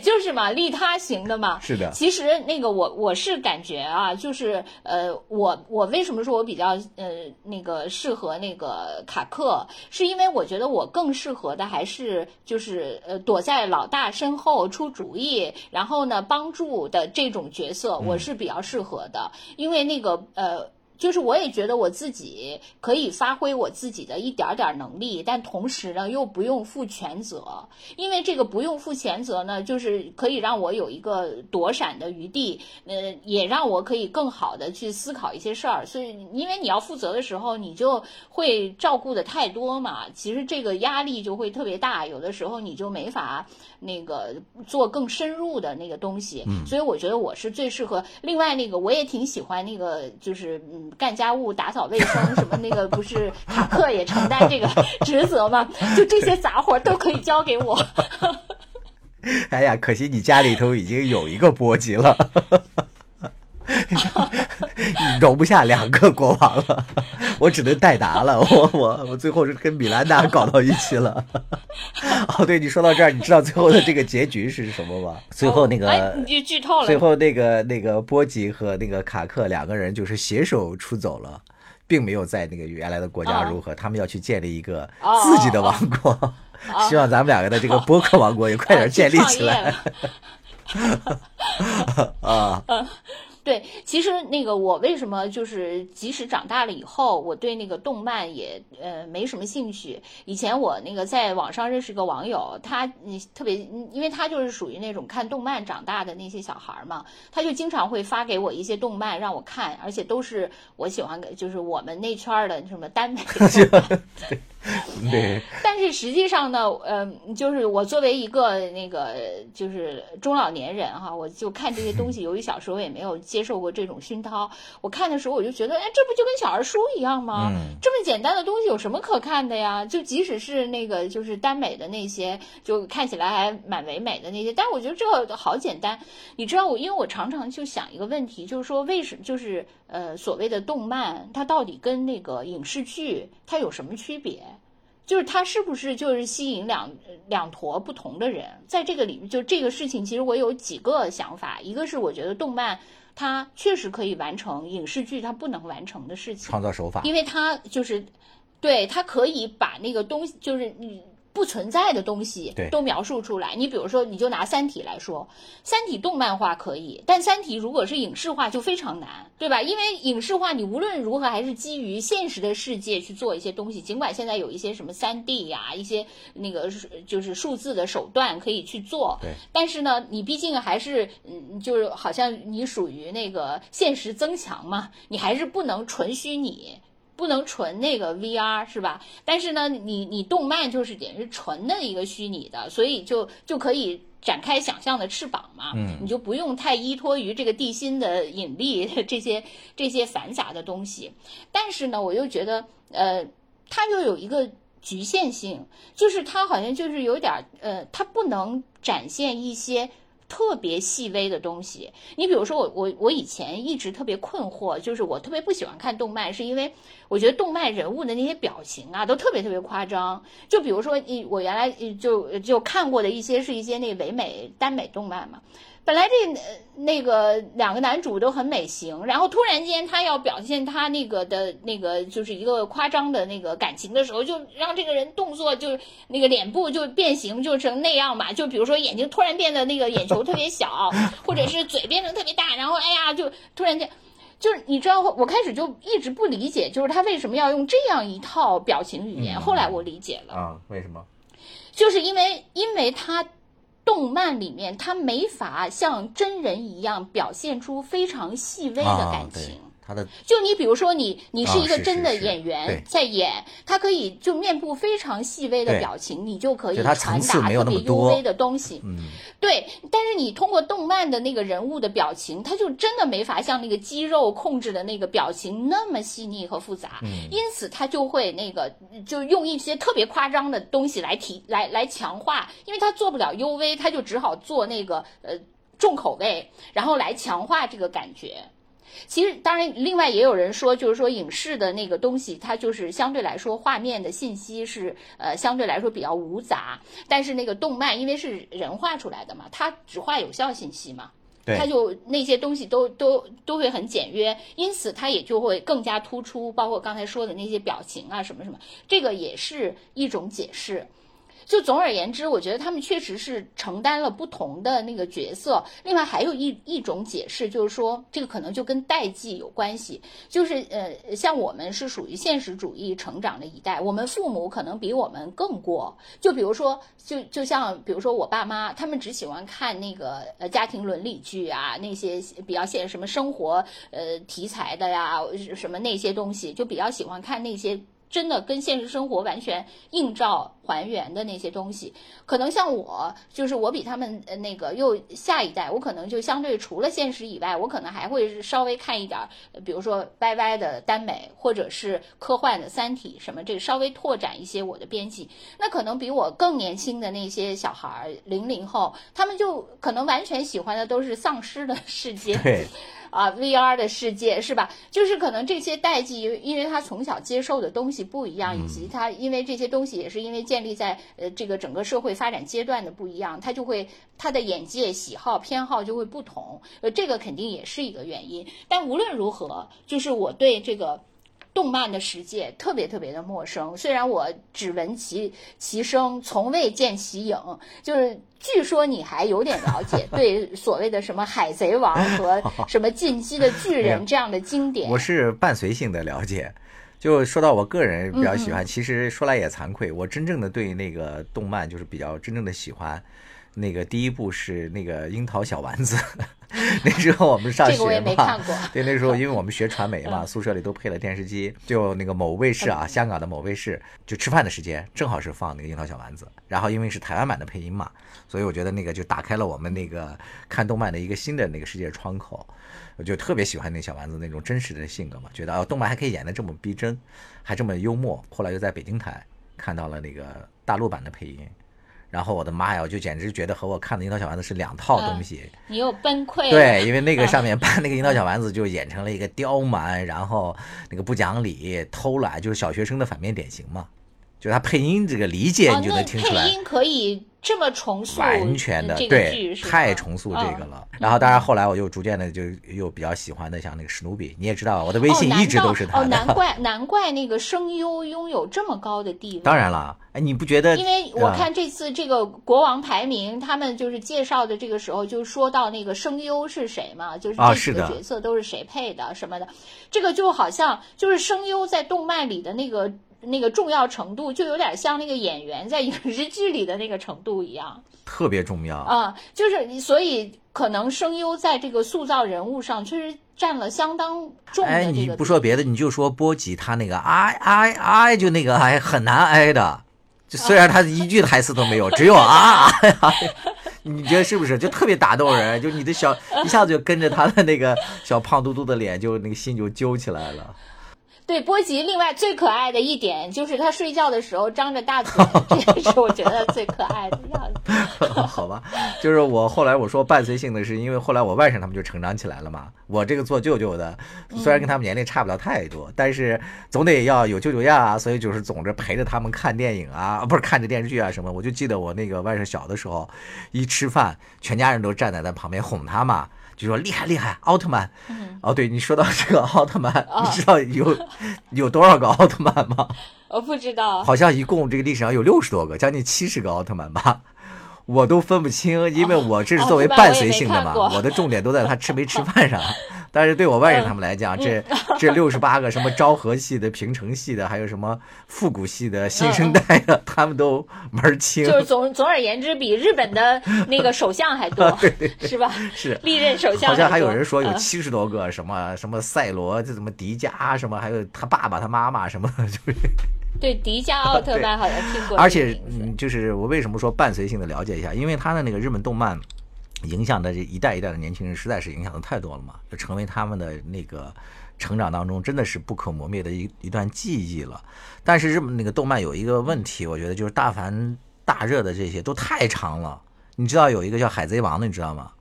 就是嘛，利他型的嘛。是的其实那个我我是感觉啊，就是呃，我我为什么说我比较呃那个适合那个卡克，是因为我觉得我更适合的还是就是呃躲在老大身后出主意，然后呢帮助的这种角色，我是比较适合的，因为那个呃。就是我也觉得我自己可以发挥我自己的一点儿点儿能力，但同时呢又不用负全责，因为这个不用负全责呢，就是可以让我有一个躲闪的余地，呃，也让我可以更好的去思考一些事儿。所以，因为你要负责的时候，你就会照顾的太多嘛，其实这个压力就会特别大，有的时候你就没法那个做更深入的那个东西。所以我觉得我是最适合。另外，那个我也挺喜欢那个，就是嗯。干家务、打扫卫生什么那个，不是卡克也承担这个 [laughs] 职责吗？就这些杂活都可以交给我。[laughs] 哎呀，可惜你家里头已经有一个波及了，[laughs] 容不下两个国王了，[laughs] 我只能代答了。我我我最后是跟米兰达搞到一起了。[laughs] 哦，对，你说到这儿，你知道最后的这个结局是什么吗？最后那个，哎，你就剧透了。最后那个那个波吉和那个卡克两个人就是携手出走了。并没有在那个原来的国家如何，他们要去建立一个自己的王国。希望咱们两个的这个播客王国也快点建立起来。啊，对，其实那个我为什么就是即使长大了以后，我对那个动漫也呃没什么兴趣。以前我那个在网上认识个网友，他你特别，因为他就是属于那种看动漫长大的那些小孩嘛，他就经常会发给我一些动漫让我看，而且都是我喜欢，就是我们那圈的什么耽美。[laughs] [laughs] 对，但是实际上呢，呃，就是我作为一个那个就是中老年人哈，我就看这些东西，[laughs] 由于小时候也没有接受过这种熏陶，我看的时候我就觉得，哎，这不就跟小儿书一样吗？嗯这么简单的东西有什么可看的呀？就即使是那个就是耽美的那些，就看起来还蛮唯美的那些，但我觉得这个好简单。你知道我，因为我常常就想一个问题，就是说为什么就是呃所谓的动漫，它到底跟那个影视剧它有什么区别？就是他是不是就是吸引两两坨不同的人？在这个里面，就这个事情，其实我有几个想法。一个是我觉得动漫它确实可以完成影视剧它不能完成的事情，创造手法，因为它就是对它可以把那个东西，就是你不存在的东西对都描述出来。你比如说，你就拿《三体》来说，《三体》动漫化可以，但《三体》如果是影视化就非常难，对吧？因为影视化你无论如何还是基于现实的世界去做一些东西，尽管现在有一些什么三 D 呀、一些那个是就是数字的手段可以去做，对但是呢，你毕竟还是嗯，就是好像你属于那个现实增强嘛，你还是不能纯虚拟。不能纯那个 VR 是吧？但是呢，你你动漫就是等于纯的一个虚拟的，所以就就可以展开想象的翅膀嘛。嗯你就不用太依托于这个地心的引力 [laughs] 这些这些繁杂的东西。但是呢，我又觉得呃，它又有一个局限性，就是它好像就是有点儿呃，它不能展现一些。特别细微的东西，你比如说我我我以前一直特别困惑，就是我特别不喜欢看动漫，是因为我觉得动漫人物的那些表情啊，都特别特别夸张。就比如说，一我原来就就看过的一些是一些那唯美耽美动漫嘛。本来这呃那个两个男主都很美型，然后突然间他要表现他那个的那个就是一个夸张的那个感情的时候，就让这个人动作就那个脸部就变形，就成那样嘛。就比如说眼睛突然变得那个眼球特别小，或者是嘴变得特别大，然后哎呀就突然间。就是你知道，我开始就一直不理解，就是他为什么要用这样一套表情语言。嗯后来我理解了，啊？为什么？就是因为因为他动漫里面他没法像真人一样表现出非常细微的啊感，对情。，他的。就你比如说你，你是一个真的演员对。在演，他可以就面部非常细微的表情，你就可以传达特别幽微的东西。嗯，对，但是你通过动漫的那个人物的表情，他就真的没法像那个肌肉控制的那个表情那么细腻和复杂，嗯。因此他就会那个就用一些特别夸张的东西来提来来强化，因为他做不了幽微，他就只好做那个呃重口味，然后来强化这个感觉。其实，当然，另外也有人说，就是说影视的那个东西，它就是相对来说画面的信息是呃相对来说比较无杂，但是那个动漫因为是人画出来的嘛，它只画有效信息嘛，它就那些东西都都都会很简约，因此它也就会更加突出，包括刚才说的那些表情啊什么什么，这个也是一种解释。就总而言之，我觉得他们确实是承担了不同的那个角色。另外还有一一种解释，就是说这个可能就跟代际有关系。就是呃，像我们是属于现实主义成长的一代，我们父母可能比我们更过。就比如说，就就像比如说我爸妈，他们只喜欢看那个呃家庭伦理剧啊，那些比较现什么生活呃题材的呀，什么那些东西，就比较喜欢看那些。真的跟现实生活完全映照还原的那些东西，可能像我，就是我比他们呃那个又下一代，我可能就相对除了现实以外，我可能还会稍微看一点比如说歪歪的耽美，或者是科幻的《三体》什么，这个稍微拓展一些我的边际。那可能比我更年轻的那些小孩儿，零零后，他们就可能完全喜欢的都是丧尸的世界。对，[laughs] 啊，VR 的世界是吧？就是可能这些代际，因为他从小接受的东西不一样，以及他因为这些东西也是因为建立在呃这个整个社会发展阶段的不一样，他就会他的眼界、喜好、偏好就会不同。呃，这个肯定也是一个原因。但无论如何，就是我对这个。动漫的世界特别特别的陌生。虽然我只闻其其声，从未见其影，就是据说你还有点了解，[laughs] 对所谓的什么《海贼王》和 [laughs] 什么《进击的巨人》这样的经典，我是伴随性的了解。就说到我个人比较喜欢，其实说来也惭愧，我真正的对那个动漫就是比较真正的喜欢。那个第一部是那个樱桃小丸子，[laughs] 那时候我们上学嘛，对，那时候因为我们学传媒嘛，宿舍里都配了电视机，就那个某卫视啊，香港的某卫视，就吃饭的时间正好是放那个樱桃小丸子，然后因为是台湾版的配音嘛，所以我觉得那个就打开了我们那个看动漫的一个新的那个世界窗口，我就特别喜欢那小丸子那种真实的性格嘛，觉得哦，动漫还可以演得这么逼真，还这么幽默，后来又在北京台看到了那个大陆版的配音。然后我的妈呀，我就简直觉得和我看的樱桃小丸子是两套东西。你又崩溃。对，因为那个上面把那个樱桃小丸子 [laughs] 就演成了一个刁蛮，然后那个不讲理、偷懒，就是小学生的反面典型嘛。就是他配音这个理解，你就能听出来。配音可以这么重塑，完全的对，太重塑这个了。然后当然后来我又逐渐的就又比较喜欢的像那个史努比，你也知道我的微信一直都是他的。哦，难怪 [laughs] 难怪那个声优拥有这么高的地位。当然了，哎，你不觉得？因为我看这次这个国王排名，他们就是介绍的这个时候就说到那个声优是谁嘛，就是这几个角色都是谁配的什么的，这个就好像就是声优在动漫里的那个。那个重要程度就有点像那个演员在影视剧里的那个程度一样，特别重要啊！就是所以可能声优在这个塑造人物上确实占了相当重的哎，你不说别的，你就说波吉他那个哎哎哎，就那个哎很难挨的，就虽然他一句台词都没有，[laughs] 只有啊啊，你觉得是不是？就特别打动人，就你的小一下子就跟着他的那个小胖嘟嘟的脸，就那个心就揪起来了。对波吉，另外最可爱的一点就是他睡觉的时候张着大嘴，[laughs] 这个是我觉得最可爱的样子。[laughs] 好吧，就是我后来我说伴随性的是，因为后来我外甥他们就成长起来了嘛。我这个做舅舅的，虽然跟他们年龄差不了太多，但是总得要有舅舅样啊，所以就是总着陪着他们看电影啊，不是看着电视剧啊什么。我就记得我那个外甥小的时候，一吃饭，全家人都站在他旁边哄他嘛。就说厉害厉害，奥特曼。哦，对你说到这个奥特曼，你知道有有多少个奥特曼吗？我不知道，好像一共这个历史上有六十多个，将近七十个奥特曼吧。我都分不清，因为我这是作为伴随性的嘛，我的重点都在他吃没吃饭上。但是对我外人他们来讲，这 [laughs] 这六十八个什么昭和系的、平成系的，还有什么复古系的、新生代的，[laughs] 他们都门清。就是总总而言之，比日本的那个首相还多，[laughs] 是吧？是历任首相。好像还有人说有七十多个，什么什么赛罗，这什么迪迦，什么还有他爸爸、他妈妈什么，就是。对迪迦奥特曼好像听过，而且嗯，就是我为什么说伴随性的了解一下，因为他的那个日本动漫影响的这一代一代的年轻人，实在是影响的太多了嘛，就成为他们的那个成长当中真的是不可磨灭的一一段记忆了。但是日本那个动漫有一个问题，我觉得就是大凡大热的这些都太长了。你知道有一个叫海贼王的，你知道吗？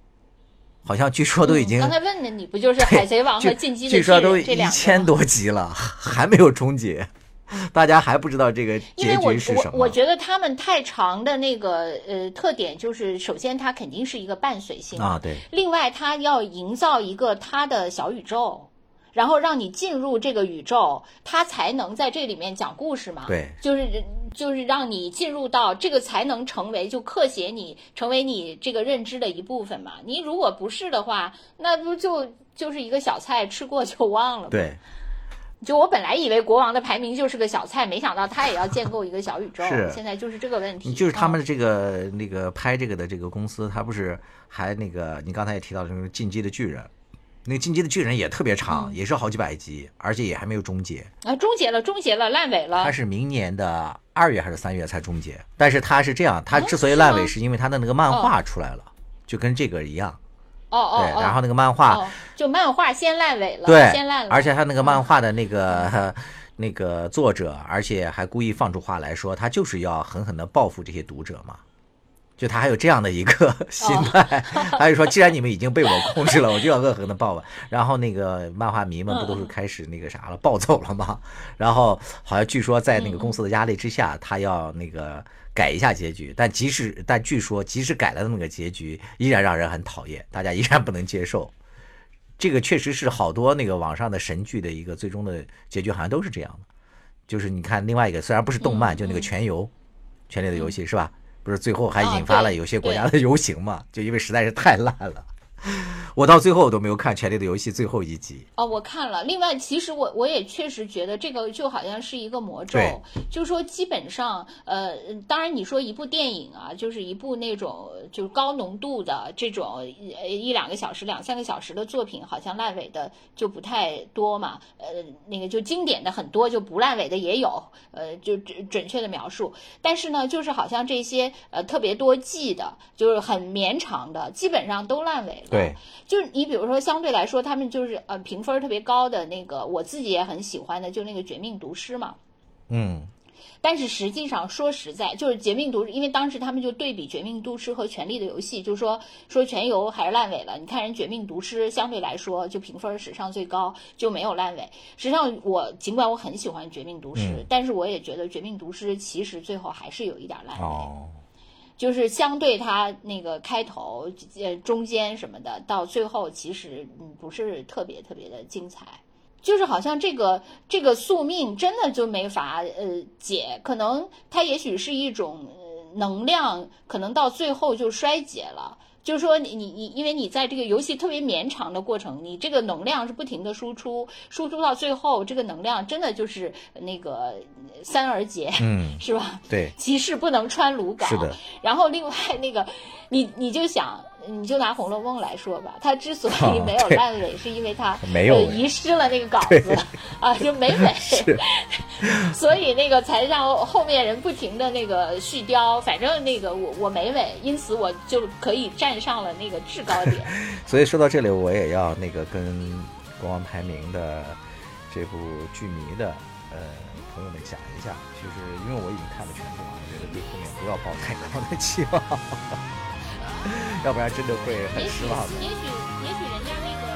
好像据说都已经刚才问的你不就是海贼王和进击的巨人？据说都一千多集了，还没有终结。[laughs] 大家还不知道这个结局是什么？我觉得他们太长的那个呃特点就是，首先它肯定是一个伴随性啊，对。另外，它要营造一个它的小宇宙，然后让你进入这个宇宙，它才能在这里面讲故事嘛。对，就是就是让你进入到这个，才能成为就刻写你成为你这个认知的一部分嘛。你如果不是的话，那不就就是一个小菜，吃过就忘了吗？对。就我本来以为国王的排名就是个小菜，没想到他也要建构一个小宇宙。是，现在就是这个问题。就是他们的这个那个拍这个的这个公司，他不是还那个你刚才也提到的那个《进击的巨人》，那个《进击的巨人》也特别长，也是好几百集，而且也还没有终结。啊，终结了，终结了，烂尾了。它是明年的二月还是三月才终结？但是它是这样，它之所以烂尾，是因为它的那个漫画出来了，就跟这个一样。哦哦，对，然后那个漫画就漫画先烂尾了，对，先烂了。而且他那个漫画的那个 [laughs] 那个作者，而且还故意放出话来说，他就是要狠狠的报复这些读者嘛。就他还有这样的一个 [laughs] 心态，他就说，既然你们已经被我控制了，[laughs] 我就要恶狠的报吧。然后那个漫画迷们不都是开始那个啥了，暴走了吗？[laughs] 然后好像据说在那个公司的压力之下，他要那个。改一下结局，但即使但据说即使改了那个结局，依然让人很讨厌，大家依然不能接受。这个确实是好多那个网上的神剧的一个最终的结局，好像都是这样的。就是你看另外一个，虽然不是动漫，嗯就那个《嗯全游》，权力的游戏》是吧？不是最后还啊引发了有些国家的游行嘛？就因为实在是太烂了。我到最后我都没有看《权力的游戏》最后一集。哦，我看了。另外，其实我我也确实觉得这个就好像是一个魔咒，就是说基本上，呃，当然你说一部电影啊，就是一部那种就是高浓度的这种呃一两个小时、两三个小时的作品，好像烂尾的就不太多嘛。呃，那个就经典的很多，就不烂尾的也有，呃，就准准确的描述。但是呢，就是好像这些呃特别多季的，就是很绵长的，基本上都烂尾了。对，就是你比如说，相对来说，他们就是呃评分特别高的那个，我自己也很喜欢的，就那个《绝命毒师》嘛。嗯，但是实际上说实在，就是《绝命毒师》，因为当时他们就对比《绝命毒师》和《权力的游戏》，就是说说全游还是烂尾了。你看人《绝命毒师》相对来说就评分史上最高，就没有烂尾。实际上我尽管我很喜欢《绝命毒师》嗯但是我也觉得《绝命毒师》其实最后还是有一点烂尾。哦，就是相对它那个开头、呃中间什么的，到最后其实嗯不是特别特别的精彩，就是好像这个这个宿命真的就没法呃解，可能它也许是一种、呃、能量，可能到最后就衰竭了。就是说你，你你，因为你在这个游戏特别绵长的过程，你这个能量是不停的输出，输出到最后，这个能量真的就是那个呃三而竭，嗯，是吧？对，骑士不能穿鲁缟。是的。然后另外那个，你你就想，你就拿《红楼梦》来说吧，它之所以啊没有烂尾，是因为它没有呃遗失了那个稿子啊，就没 [laughs] 尾，所以那个才让后面人不停的那个续貂。反正那个我我没尾，因此我就可以站上了那个制高点。[laughs] 所以说到这里，我也要那个跟国王排名的这部剧迷的呃朋友们讲一下，就是因为我已经看了全部了，我觉得对后面不要抱太高的期望，[laughs] 要不然真的会很失望的。也许也许人家那个